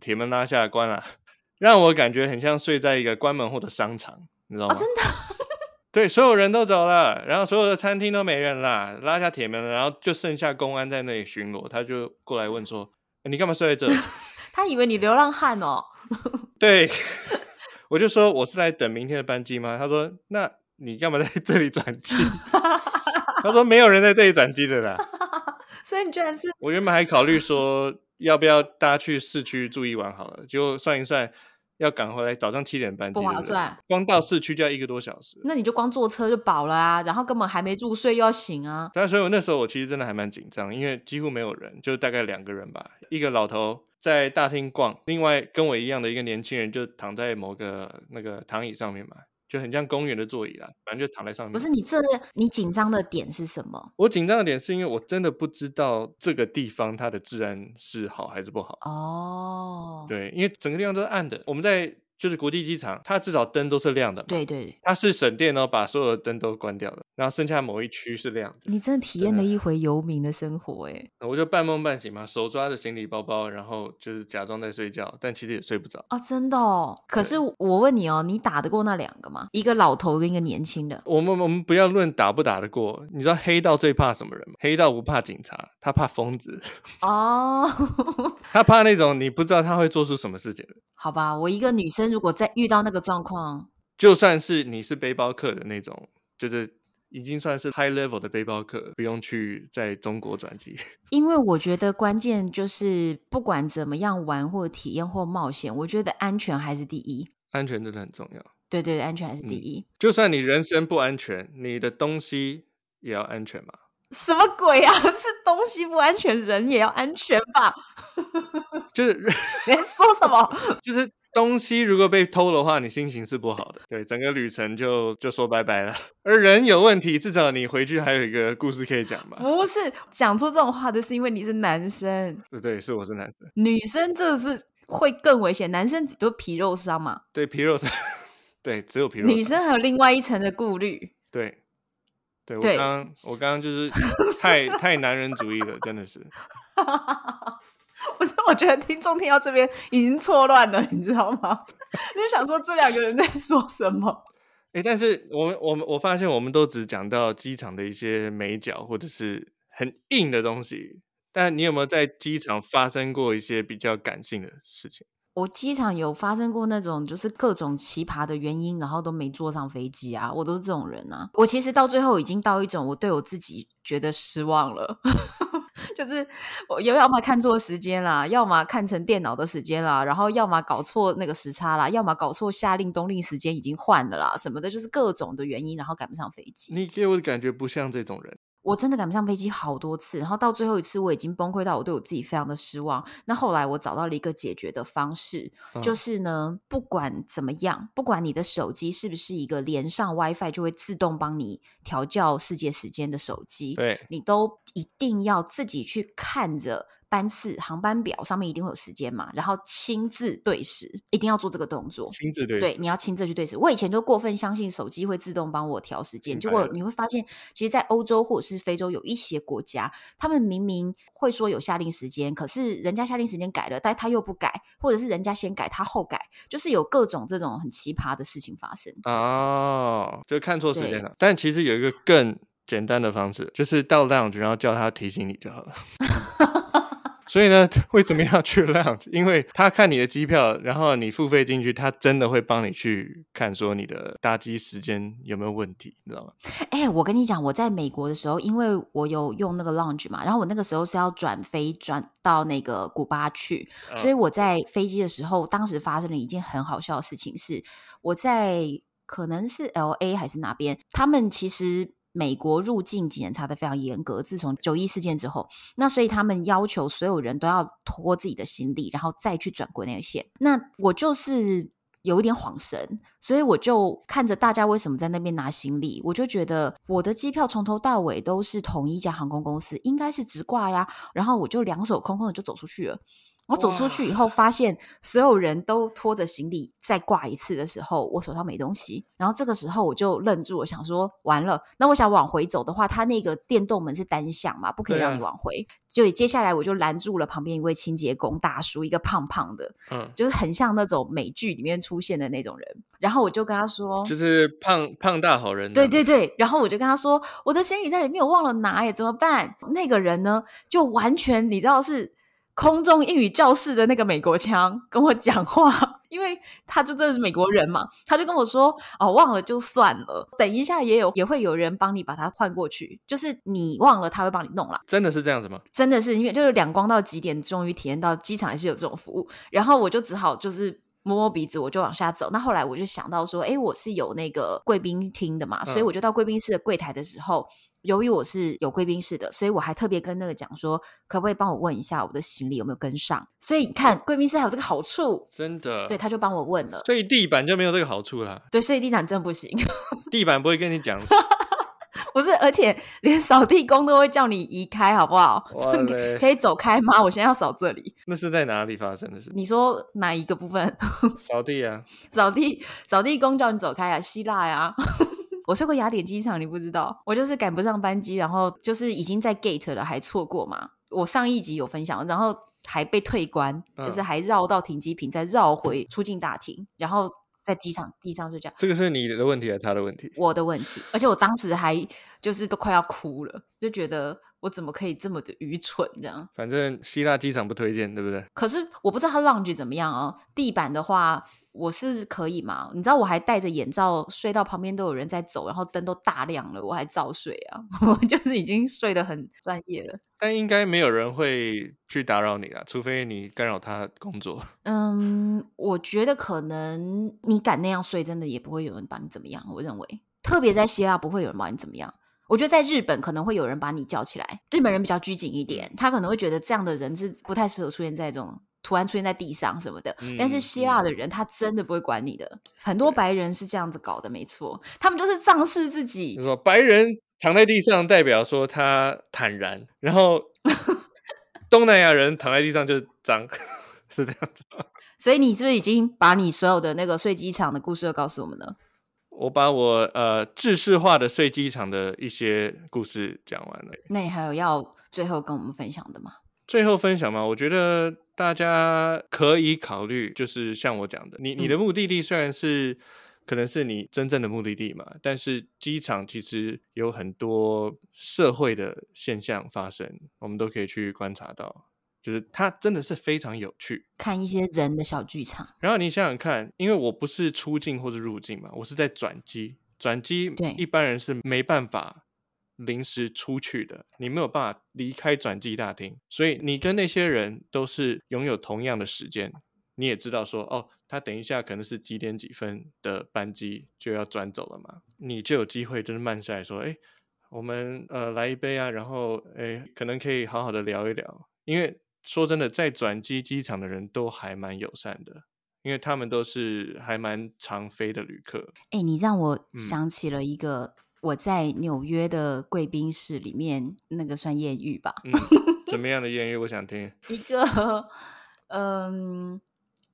铁门拉下关了。让我感觉很像睡在一个关门后的商场，你知道吗？哦，真的？对，所有人都走了，然后所有的餐厅都没人了，拉下铁门了，然后就剩下公安在那里巡逻。他就过来问说：“你干嘛睡在这？” 他以为你流浪汉哦。对，我就说我是来等明天的班机吗？他说：“那你干嘛在这里转机？”他说：“没有人在这里转机的啦。”所以你居然是……我原本还考虑说。要不要大家去市区住一晚好了？就算一算，要赶回来早上七点半，不划算。光到市区就要一个多小时，那你就光坐车就饱了啊，然后根本还没入睡又要醒啊。对啊，所以我那时候我其实真的还蛮紧张，因为几乎没有人，就大概两个人吧，一个老头在大厅逛，另外跟我一样的一个年轻人就躺在某个那个躺椅上面嘛。就很像公园的座椅啦，反正就躺在上面。不是你这你紧张的点是什么？我紧张的点是因为我真的不知道这个地方它的治安是好还是不好。哦，对，因为整个地方都是暗的。我们在。就是国际机场，它至少灯都是亮的。对对，它是省电哦，把所有的灯都关掉了，然后剩下某一区是亮的。你真的体验了一回游民的生活哎！我就半梦半醒嘛，手抓着行李包包，然后就是假装在睡觉，但其实也睡不着啊、哦！真的哦。可是我问你哦，你打得过那两个吗？一个老头跟一个年轻的。我们我们不要论打不打得过，你知道黑道最怕什么人吗？黑道不怕警察，他怕疯子 哦。他怕那种你不知道他会做出什么事情。好吧，我一个女生如果再遇到那个状况，就算是你是背包客的那种，就是已经算是 high level 的背包客，不用去在中国转机。因为我觉得关键就是不管怎么样玩或体验或冒险，我觉得安全还是第一。安全真的很重要。对对对，安全还是第一。嗯，就算你人身不安全，你的东西也要安全嘛？什么鬼啊？是东西不安全，人也要安全吧？就是你在说什么？就是东西如果被偷的话，你心情是不好的。对，整个旅程就就说拜拜了。而人有问题，至少你回去还有一个故事可以讲吧？不是讲出这种话的是因为你是男生。对对，是我是男生。女生这是会更危险，男生只都皮肉伤嘛。对，皮肉伤。对，只有皮肉伤。女生还有另外一层的顾虑。对。对，我刚刚我刚刚就是太太男人主义了，真的是。我觉得听众听到这边已经错乱了，你知道吗？你就想说这两个人在说什么？哎，但是我们我们我发现我们都只讲到机场的一些美角或者是很硬的东西，但你有没有在机场发生过一些比较感性的事情？我机场有发生过那种就是各种奇葩的原因，然后都没坐上飞机啊，我都是这种人啊。我其实到最后已经到一种我对我自己觉得失望了，就是我又要么看错时间啦，要么看成电脑的时间啦，然后要么搞错那个时差啦，要么搞错夏令冬令时间已经换了啦，什么的，就是各种的原因，然后赶不上飞机。你给我的感觉不像这种人。我真的赶不上飞机好多次，然后到最后一次我已经崩溃到我对我自己非常的失望。那后来我找到了一个解决的方式，嗯、就是呢，不管怎么样，不管你的手机是不是一个连上 WiFi 就会自动帮你调校世界时间的手机，对，你都一定要自己去看着。班次航班表上面一定会有时间嘛，然后亲自对时，一定要做这个动作。亲自对时，对，你要亲自去对时。我以前就过分相信手机会自动帮我调时间，结果你会发现，其实，在欧洲或者是非洲有一些国家，他们明明会说有下令时间，可是人家下令时间改了，但他又不改，或者是人家先改，他后改，就是有各种这种很奇葩的事情发生。哦，就看错时间了。但其实有一个更简单的方式，就是到 lounge 然后叫他提醒你就好了。所以呢，为什么要去 lounge？因为他看你的机票，然后你付费进去，他真的会帮你去看，说你的搭机时间有没有问题，你知道吗？哎、欸，我跟你讲，我在美国的时候，因为我有用那个 lounge 嘛，然后我那个时候是要转飞转到那个古巴去，嗯、所以我在飞机的时候，当时发生了一件很好笑的事情是，是我在可能是 LA 还是哪边，他们其实。美国入境检查的非常严格，自从九一事件之后，那所以他们要求所有人都要拖自己的行李，然后再去转国内线。那我就是有一点恍神，所以我就看着大家为什么在那边拿行李，我就觉得我的机票从头到尾都是同一家航空公司，应该是直挂呀。然后我就两手空空的就走出去了。我走出去以后，发现所有人都拖着行李再挂一次的时候，我手上没东西。然后这个时候我就愣住了，想说完了。那我想往回走的话，它那个电动门是单向嘛，不可以让你往回。就接下来我就拦住了旁边一位清洁工大叔，一个胖胖的，嗯，就是很像那种美剧里面出现的那种人。然后我就跟他说，就是胖胖大好人。对对对。然后我就跟他说，我的行李在里面，我忘了拿耶，怎么办？那个人呢，就完全你知道是。空中英语教室的那个美国腔跟我讲话，因为他就真的是美国人嘛，他就跟我说：“哦，忘了就算了，等一下也有也会有人帮你把它换过去，就是你忘了他会帮你弄啦。”真的是这样子吗？真的是，因为就是两光到几点，终于体验到机场也是有这种服务，然后我就只好就是摸摸鼻子，我就往下走。那后来我就想到说，哎，我是有那个贵宾厅的嘛，所以我就到贵宾室的柜台的时候。嗯由于我是有贵宾室的，所以我还特别跟那个讲说，可不可以帮我问一下我的行李有没有跟上？所以你看，贵宾室还有这个好处，真的。对，他就帮我问了。所以地板就没有这个好处啦。对，所以地毯真不行。地板不会跟你讲。不是，而且连扫地工都会叫你移开，好不好？可以走开吗？我现在要扫这里。那是在哪里发生的事？你说哪一个部分？扫地啊！扫地，扫地工叫你走开啊！希腊呀！我睡过雅典机场，你不知道，我就是赶不上班机，然后就是已经在 gate 了，还错过嘛。我上一集有分享，然后还被退关，嗯、就是还绕到停机坪，再绕回出境大厅，然后在机场地上睡觉。这个是你的问题还是他的问题？我的问题，而且我当时还就是都快要哭了，就觉得我怎么可以这么的愚蠢这样。反正希腊机场不推荐，对不对？可是我不知道它 lounge 怎么样啊，地板的话。我是可以吗？你知道我还戴着眼罩睡到旁边都有人在走，然后灯都大亮了，我还照睡啊！我就是已经睡得很专业了。但应该没有人会去打扰你啦，除非你干扰他工作。嗯，我觉得可能你敢那样睡，真的也不会有人把你怎么样。我认为，特别在希腊不会有人把你怎么样。我觉得在日本可能会有人把你叫起来。日本人比较拘谨一点，他可能会觉得这样的人是不太适合出现在这种。突然出现在地上什么的，嗯、但是希腊的人他真的不会管你的。嗯、很多白人是这样子搞的，没错，他们就是仗势自己。就说白人躺在地上代表说他坦然，然后 东南亚人躺在地上就是脏，是这样子。所以你是不是已经把你所有的那个睡机场的故事都告诉我们了？我把我呃制式化的睡机场的一些故事讲完了。那你还有要最后跟我们分享的吗？最后分享嘛，我觉得。大家可以考虑，就是像我讲的，你你的目的地虽然是可能是你真正的目的地嘛，但是机场其实有很多社会的现象发生，我们都可以去观察到，就是它真的是非常有趣，看一些人的小剧场。然后你想想看，因为我不是出境或是入境嘛，我是在转机，转机对一般人是没办法。临时出去的，你没有办法离开转机大厅，所以你跟那些人都是拥有同样的时间，你也知道说，哦，他等一下可能是几点几分的班机就要转走了嘛，你就有机会就是慢下来说，哎，我们呃来一杯啊，然后哎，可能可以好好的聊一聊，因为说真的，在转机机场的人都还蛮友善的，因为他们都是还蛮常飞的旅客。哎，你让我想起了一个。嗯我在纽约的贵宾室里面，那个算艳遇吧？嗯，怎么样的艳遇？我想听 一个，嗯，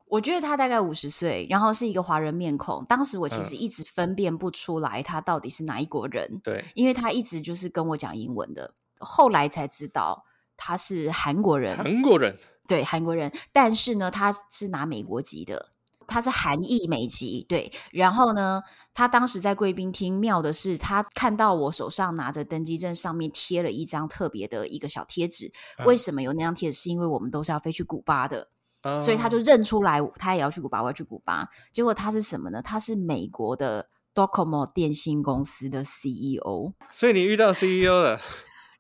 我觉得他大概五十岁，然后是一个华人面孔。当时我其实一直分辨不出来他到底是哪一国人，对，因为他一直就是跟我讲英文的。后来才知道他是韩国人，韩国人，对，韩国人。但是呢，他是拿美国籍的。他是韩裔美籍，对。然后呢，他当时在贵宾厅，妙的是，他看到我手上拿着登机证，上面贴了一张特别的一个小贴纸。嗯、为什么有那张贴纸？是因为我们都是要飞去古巴的，嗯、所以他就认出来，他也要去古巴，我要去古巴。结果他是什么呢？他是美国的 Docomo 电信公司的 CEO。所以你遇到 CEO 了。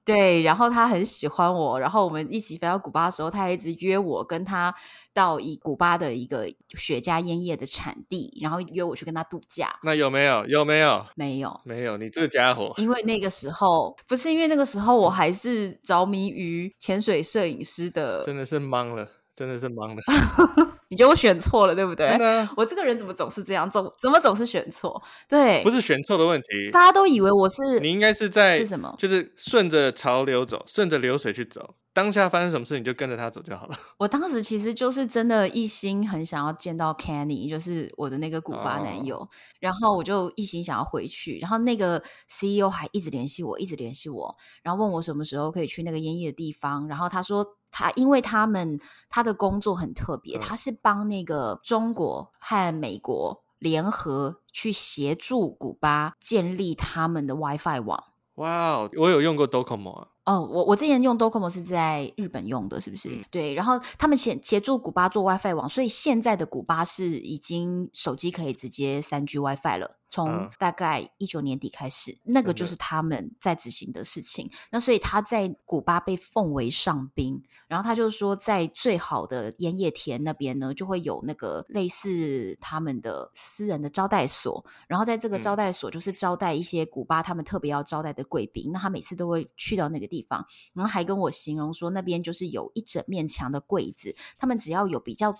对，然后他很喜欢我，然后我们一起飞到古巴的时候，他还一直约我跟他到一古巴的一个雪茄烟叶的产地，然后约我去跟他度假。那有没有？有没有？没有，没有。你这家伙，因为那个时候不是因为那个时候我还是着迷于潜水摄影师的，真的是懵了。真的是忙的，你觉得我选错了，对不对？我这个人怎么总是这样，总怎么总是选错？对，不是选错的问题，大家都以为我是，你应该是在是什么？就是顺着潮流走，顺着流水去走。当下发生什么事，你就跟着他走就好了。我当时其实就是真的一心很想要见到 Kenny，就是我的那个古巴男友，哦、然后我就一心想要回去。然后那个 CEO 还一直联系我，一直联系我，然后问我什么时候可以去那个烟叶的地方。然后他说。他因为他们他的工作很特别，他是帮那个中国和美国联合去协助古巴建立他们的 WiFi 网。哇哦，我有用过 Docomo 啊。哦，我我之前用 Docomo 是在日本用的，是不是？嗯、对，然后他们协协助古巴做 WiFi 网，所以现在的古巴是已经手机可以直接三 G WiFi 了。从大概一九年底开始，嗯、那个就是他们在执行的事情。那所以他在古巴被奉为上宾，然后他就说，在最好的盐叶田那边呢，就会有那个类似他们的私人的招待所，然后在这个招待所就是招待一些古巴他们特别要招待的贵宾。嗯、那他每次都会去到那个地方，然后还跟我形容说，那边就是有一整面墙的柜子，他们只要有比较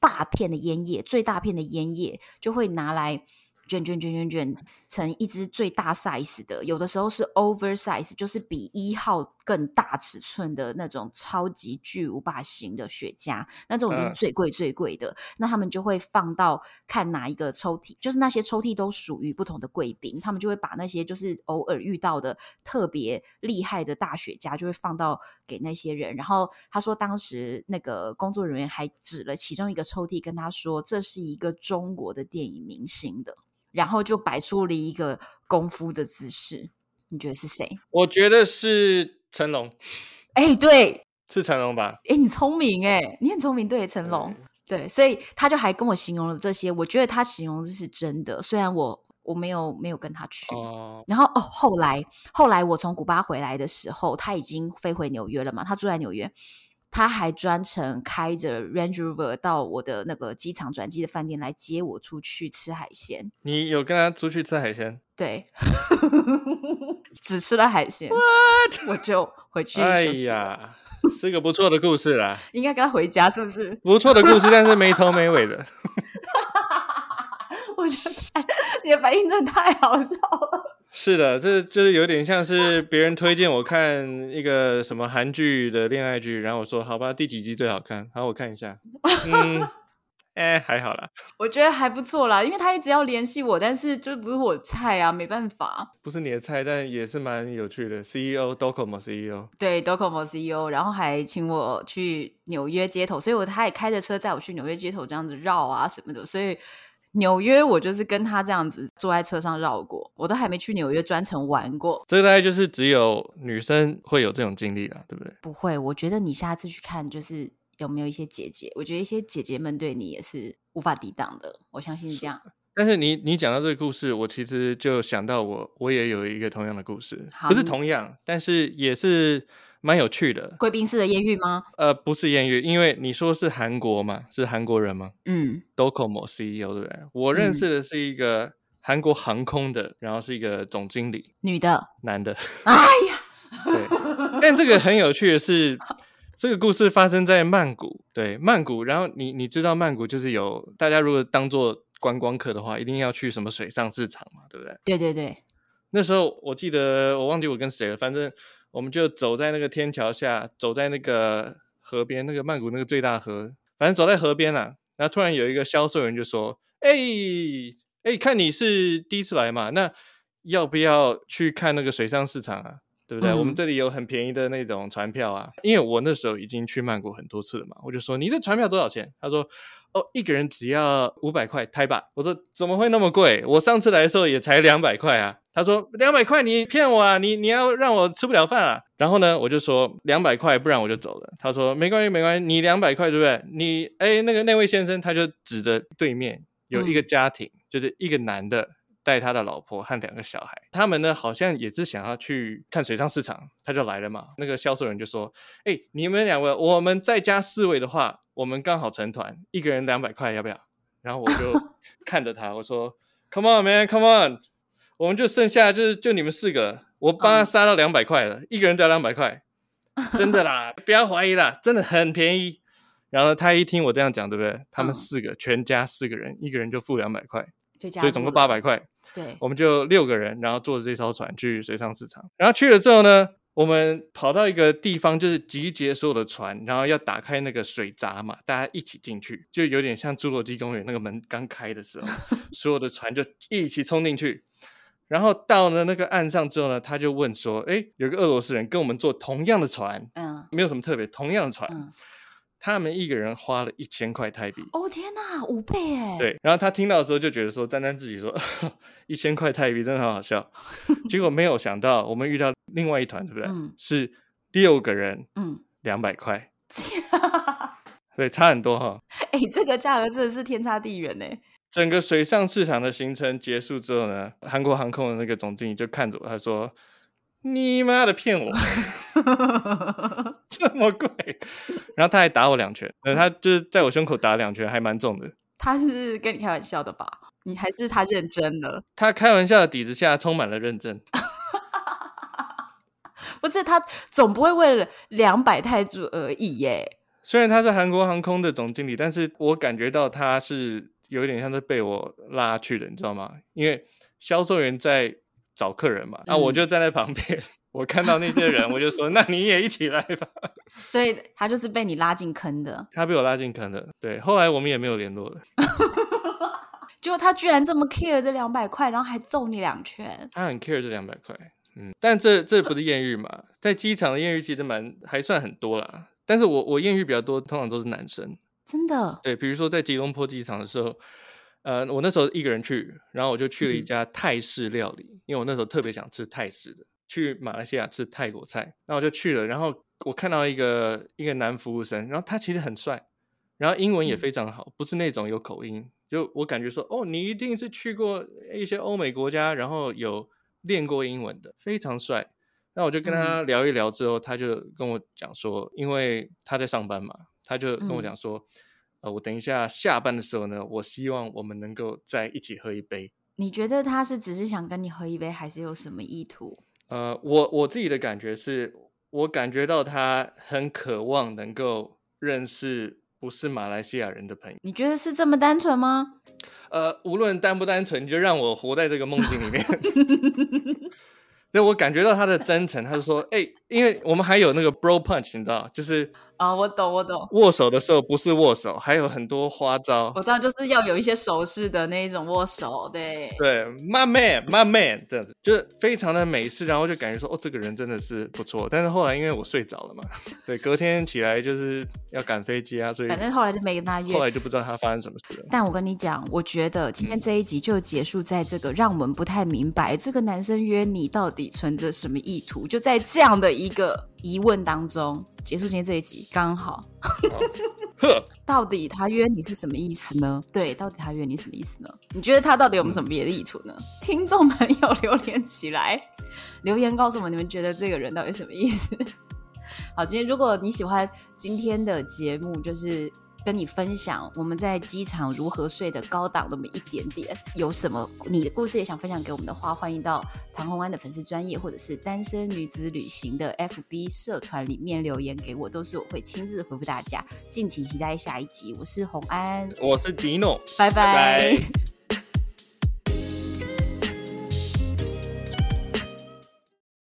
大片的烟叶，最大片的烟叶就会拿来。卷卷卷卷卷成一支最大 size 的，有的时候是 oversize，就是比一号更大尺寸的那种超级巨无霸型的雪茄，那这种就是最贵最贵的。嗯、那他们就会放到看哪一个抽屉，就是那些抽屉都属于不同的贵宾，他们就会把那些就是偶尔遇到的特别厉害的大雪茄，就会放到给那些人。然后他说，当时那个工作人员还指了其中一个抽屉，跟他说，这是一个中国的电影明星的。然后就摆出了一个功夫的姿势，你觉得是谁？我觉得是成龙。哎，对，是成龙吧？哎，你聪明哎，你很聪明，对，成龙，对，对，所以他就还跟我形容了这些，我觉得他形容的是真的，虽然我我没有没有跟他去。哦。然后哦，后来后来我从古巴回来的时候，他已经飞回纽约了嘛，他住在纽约。他还专程开着 Range Rover 到我的那个机场转机的饭店来接我出去吃海鲜。你有跟他出去吃海鲜？对，只吃了海鲜。What? 我就回去。哎呀，是个不错的故事啦。应该跟他回家是不是？不错的故事，但是没头没尾的。我觉得你的反应真的太好笑了。是的，这就是有点像是别人推荐我看一个什么韩剧的恋爱剧，然后我说好吧，第几集最好看？好，我看一下。嗯，哎，还好啦。我觉得还不错啦，因为他一直要联系我，但是就不是我菜啊，没办法。不是你的菜，但也是蛮有趣的。CEO，Docomo CEO。对，Docomo CEO，然后还请我去纽约街头，所以我他也开着车载我去纽约街头这样子绕啊什么的，所以。纽约，我就是跟他这样子坐在车上绕过，我都还没去纽约专程玩过。这个大概就是只有女生会有这种经历了，对不对？不会，我觉得你下次去看，就是有没有一些姐姐，我觉得一些姐姐们对你也是无法抵挡的，我相信是这样。但是你你讲到这个故事，我其实就想到我我也有一个同样的故事，不是同样，但是也是。蛮有趣的，贵宾室的艳遇吗？呃，不是艳遇，因为你说是韩国嘛，是韩国人吗？嗯，Docomo CEO 对不对？我认识的是一个韩国航空的，嗯、然后是一个总经理，女的，男的。哎呀，对。但这个很有趣的是，这个故事发生在曼谷，对，曼谷。然后你你知道曼谷就是有大家如果当做观光客的话，一定要去什么水上市场嘛，对不对？对对对。那时候我记得我忘记我跟谁了，反正。我们就走在那个天桥下，走在那个河边，那个曼谷那个最大河，反正走在河边了。然后突然有一个销售员就说：“哎哎，看你是第一次来嘛，那要不要去看那个水上市场啊？对不对？嗯、我们这里有很便宜的那种船票啊。因为我那时候已经去曼谷很多次了嘛，我就说你这船票多少钱？他说。”哦，一个人只要五百块台币。我说怎么会那么贵？我上次来的时候也才两百块啊。他说两百块你骗我啊，你你要让我吃不了饭啊。然后呢，我就说两百块，不然我就走了。他说没关系没关系，你两百块对不对？你哎那个那位先生，他就指着对面有一个家庭，嗯、就是一个男的。带他的老婆和两个小孩，他们呢好像也是想要去看水上市场，他就来了嘛。那个销售人就说：“哎、欸，你们两位，我们再加四位的话，我们刚好成团，一个人两百块，要不要？”然后我就 看着他，我说：“Come on, man, come on，我们就剩下就是就你们四个，我帮他杀到两百块了，嗯、一个人只要两百块，真的啦，不要怀疑啦，真的很便宜。”然后他一听我这样讲，对不对？他们四个、嗯、全家四个人，一个人就付两百块。所以总共八百块，对，我们就六个人，然后坐着这艘船去水上市场。然后去了之后呢，我们跑到一个地方，就是集结所有的船，然后要打开那个水闸嘛，大家一起进去，就有点像侏罗纪公园那个门刚开的时候，所有的船就一起冲进去。然后到了那个岸上之后呢，他就问说：“哎，有个俄罗斯人跟我们坐同样的船，嗯，没有什么特别，同样的船。嗯”他们一个人花了一千块泰币。哦天哪，五倍哎！对，然后他听到的时候就觉得说，沾沾自喜说，一千块泰币真的很好笑。结果没有想到，我们遇到另外一团，对不对？嗯、是六个人，嗯，两百块。对，差很多哈。哎、欸，这个价格真的是天差地远呢。整个水上市场的行程结束之后呢，韩国航空的那个总经理就看着我，他说：“你妈的骗我，这么贵！”然后他还打我两拳，他就是在我胸口打两拳，还蛮重的。他是跟你开玩笑的吧？你还是他认真的？他开玩笑的底子下充满了认真。不是他总不会为了两百泰铢而已耶。虽然他是韩国航空的总经理，但是我感觉到他是有一点像是被我拉去的，你知道吗？因为销售员在找客人嘛，那、嗯、我就站在旁边，我看到那些人，我就说：“那你也一起来吧。”所以他就是被你拉进坑的。他被我拉进坑的。对，后来我们也没有联络了。结果他居然这么 care 这两百块，然后还揍你两拳。他很 care 这两百块。嗯，但这这不是艳遇嘛？在机场的艳遇其实蛮还算很多啦。但是我我艳遇比较多，通常都是男生。真的？对，比如说在吉隆坡机场的时候，呃，我那时候一个人去，然后我就去了一家泰式料理，嗯、因为我那时候特别想吃泰式的，去马来西亚吃泰国菜，那我就去了。然后我看到一个一个男服务生，然后他其实很帅，然后英文也非常好，嗯、不是那种有口音，就我感觉说，哦，你一定是去过一些欧美国家，然后有。练过英文的非常帅，那我就跟他聊一聊之后，嗯、他就跟我讲说，因为他在上班嘛，他就跟我讲说，嗯、呃，我等一下下班的时候呢，我希望我们能够在一起喝一杯。你觉得他是只是想跟你喝一杯，还是有什么意图？呃，我我自己的感觉是，我感觉到他很渴望能够认识不是马来西亚人的朋友。你觉得是这么单纯吗？呃，无论单不单纯，你就让我活在这个梦境里面。对，我感觉到他的真诚，他就说：“哎、欸，因为我们还有那个 bro punch，你知道，就是。”啊，我懂，我懂。握手的时候不是握手，还有很多花招。我知道，就是要有一些手势的那一种握手，对。对，my man，my man，这样子就是非常的美式，然后就感觉说，哦，这个人真的是不错。但是后来因为我睡着了嘛，对，隔天起来就是要赶飞机啊，所以反正后来就没跟他约。后来就不知道他发生什么事了。但我跟你讲，我觉得今天这一集就结束在这个让我们不太明白这个男生约你到底存着什么意图，就在这样的一个。疑问当中结束今天这一集刚好，到底他约你是什么意思呢？对，到底他约你什么意思呢？你觉得他到底有没有什么别的意图呢？嗯、听众朋友留言起来，留言告诉我们你们觉得这个人到底什么意思？好，今天如果你喜欢今天的节目，就是。跟你分享我们在机场如何睡得高档那么一点点，有什么你的故事也想分享给我们的话，欢迎到唐红安的粉丝专业或者是单身女子旅行的 FB 社团里面留言给我，都是我会亲自回复大家。敬请期待下一集，我是红安，我是迪诺，拜拜。拜拜。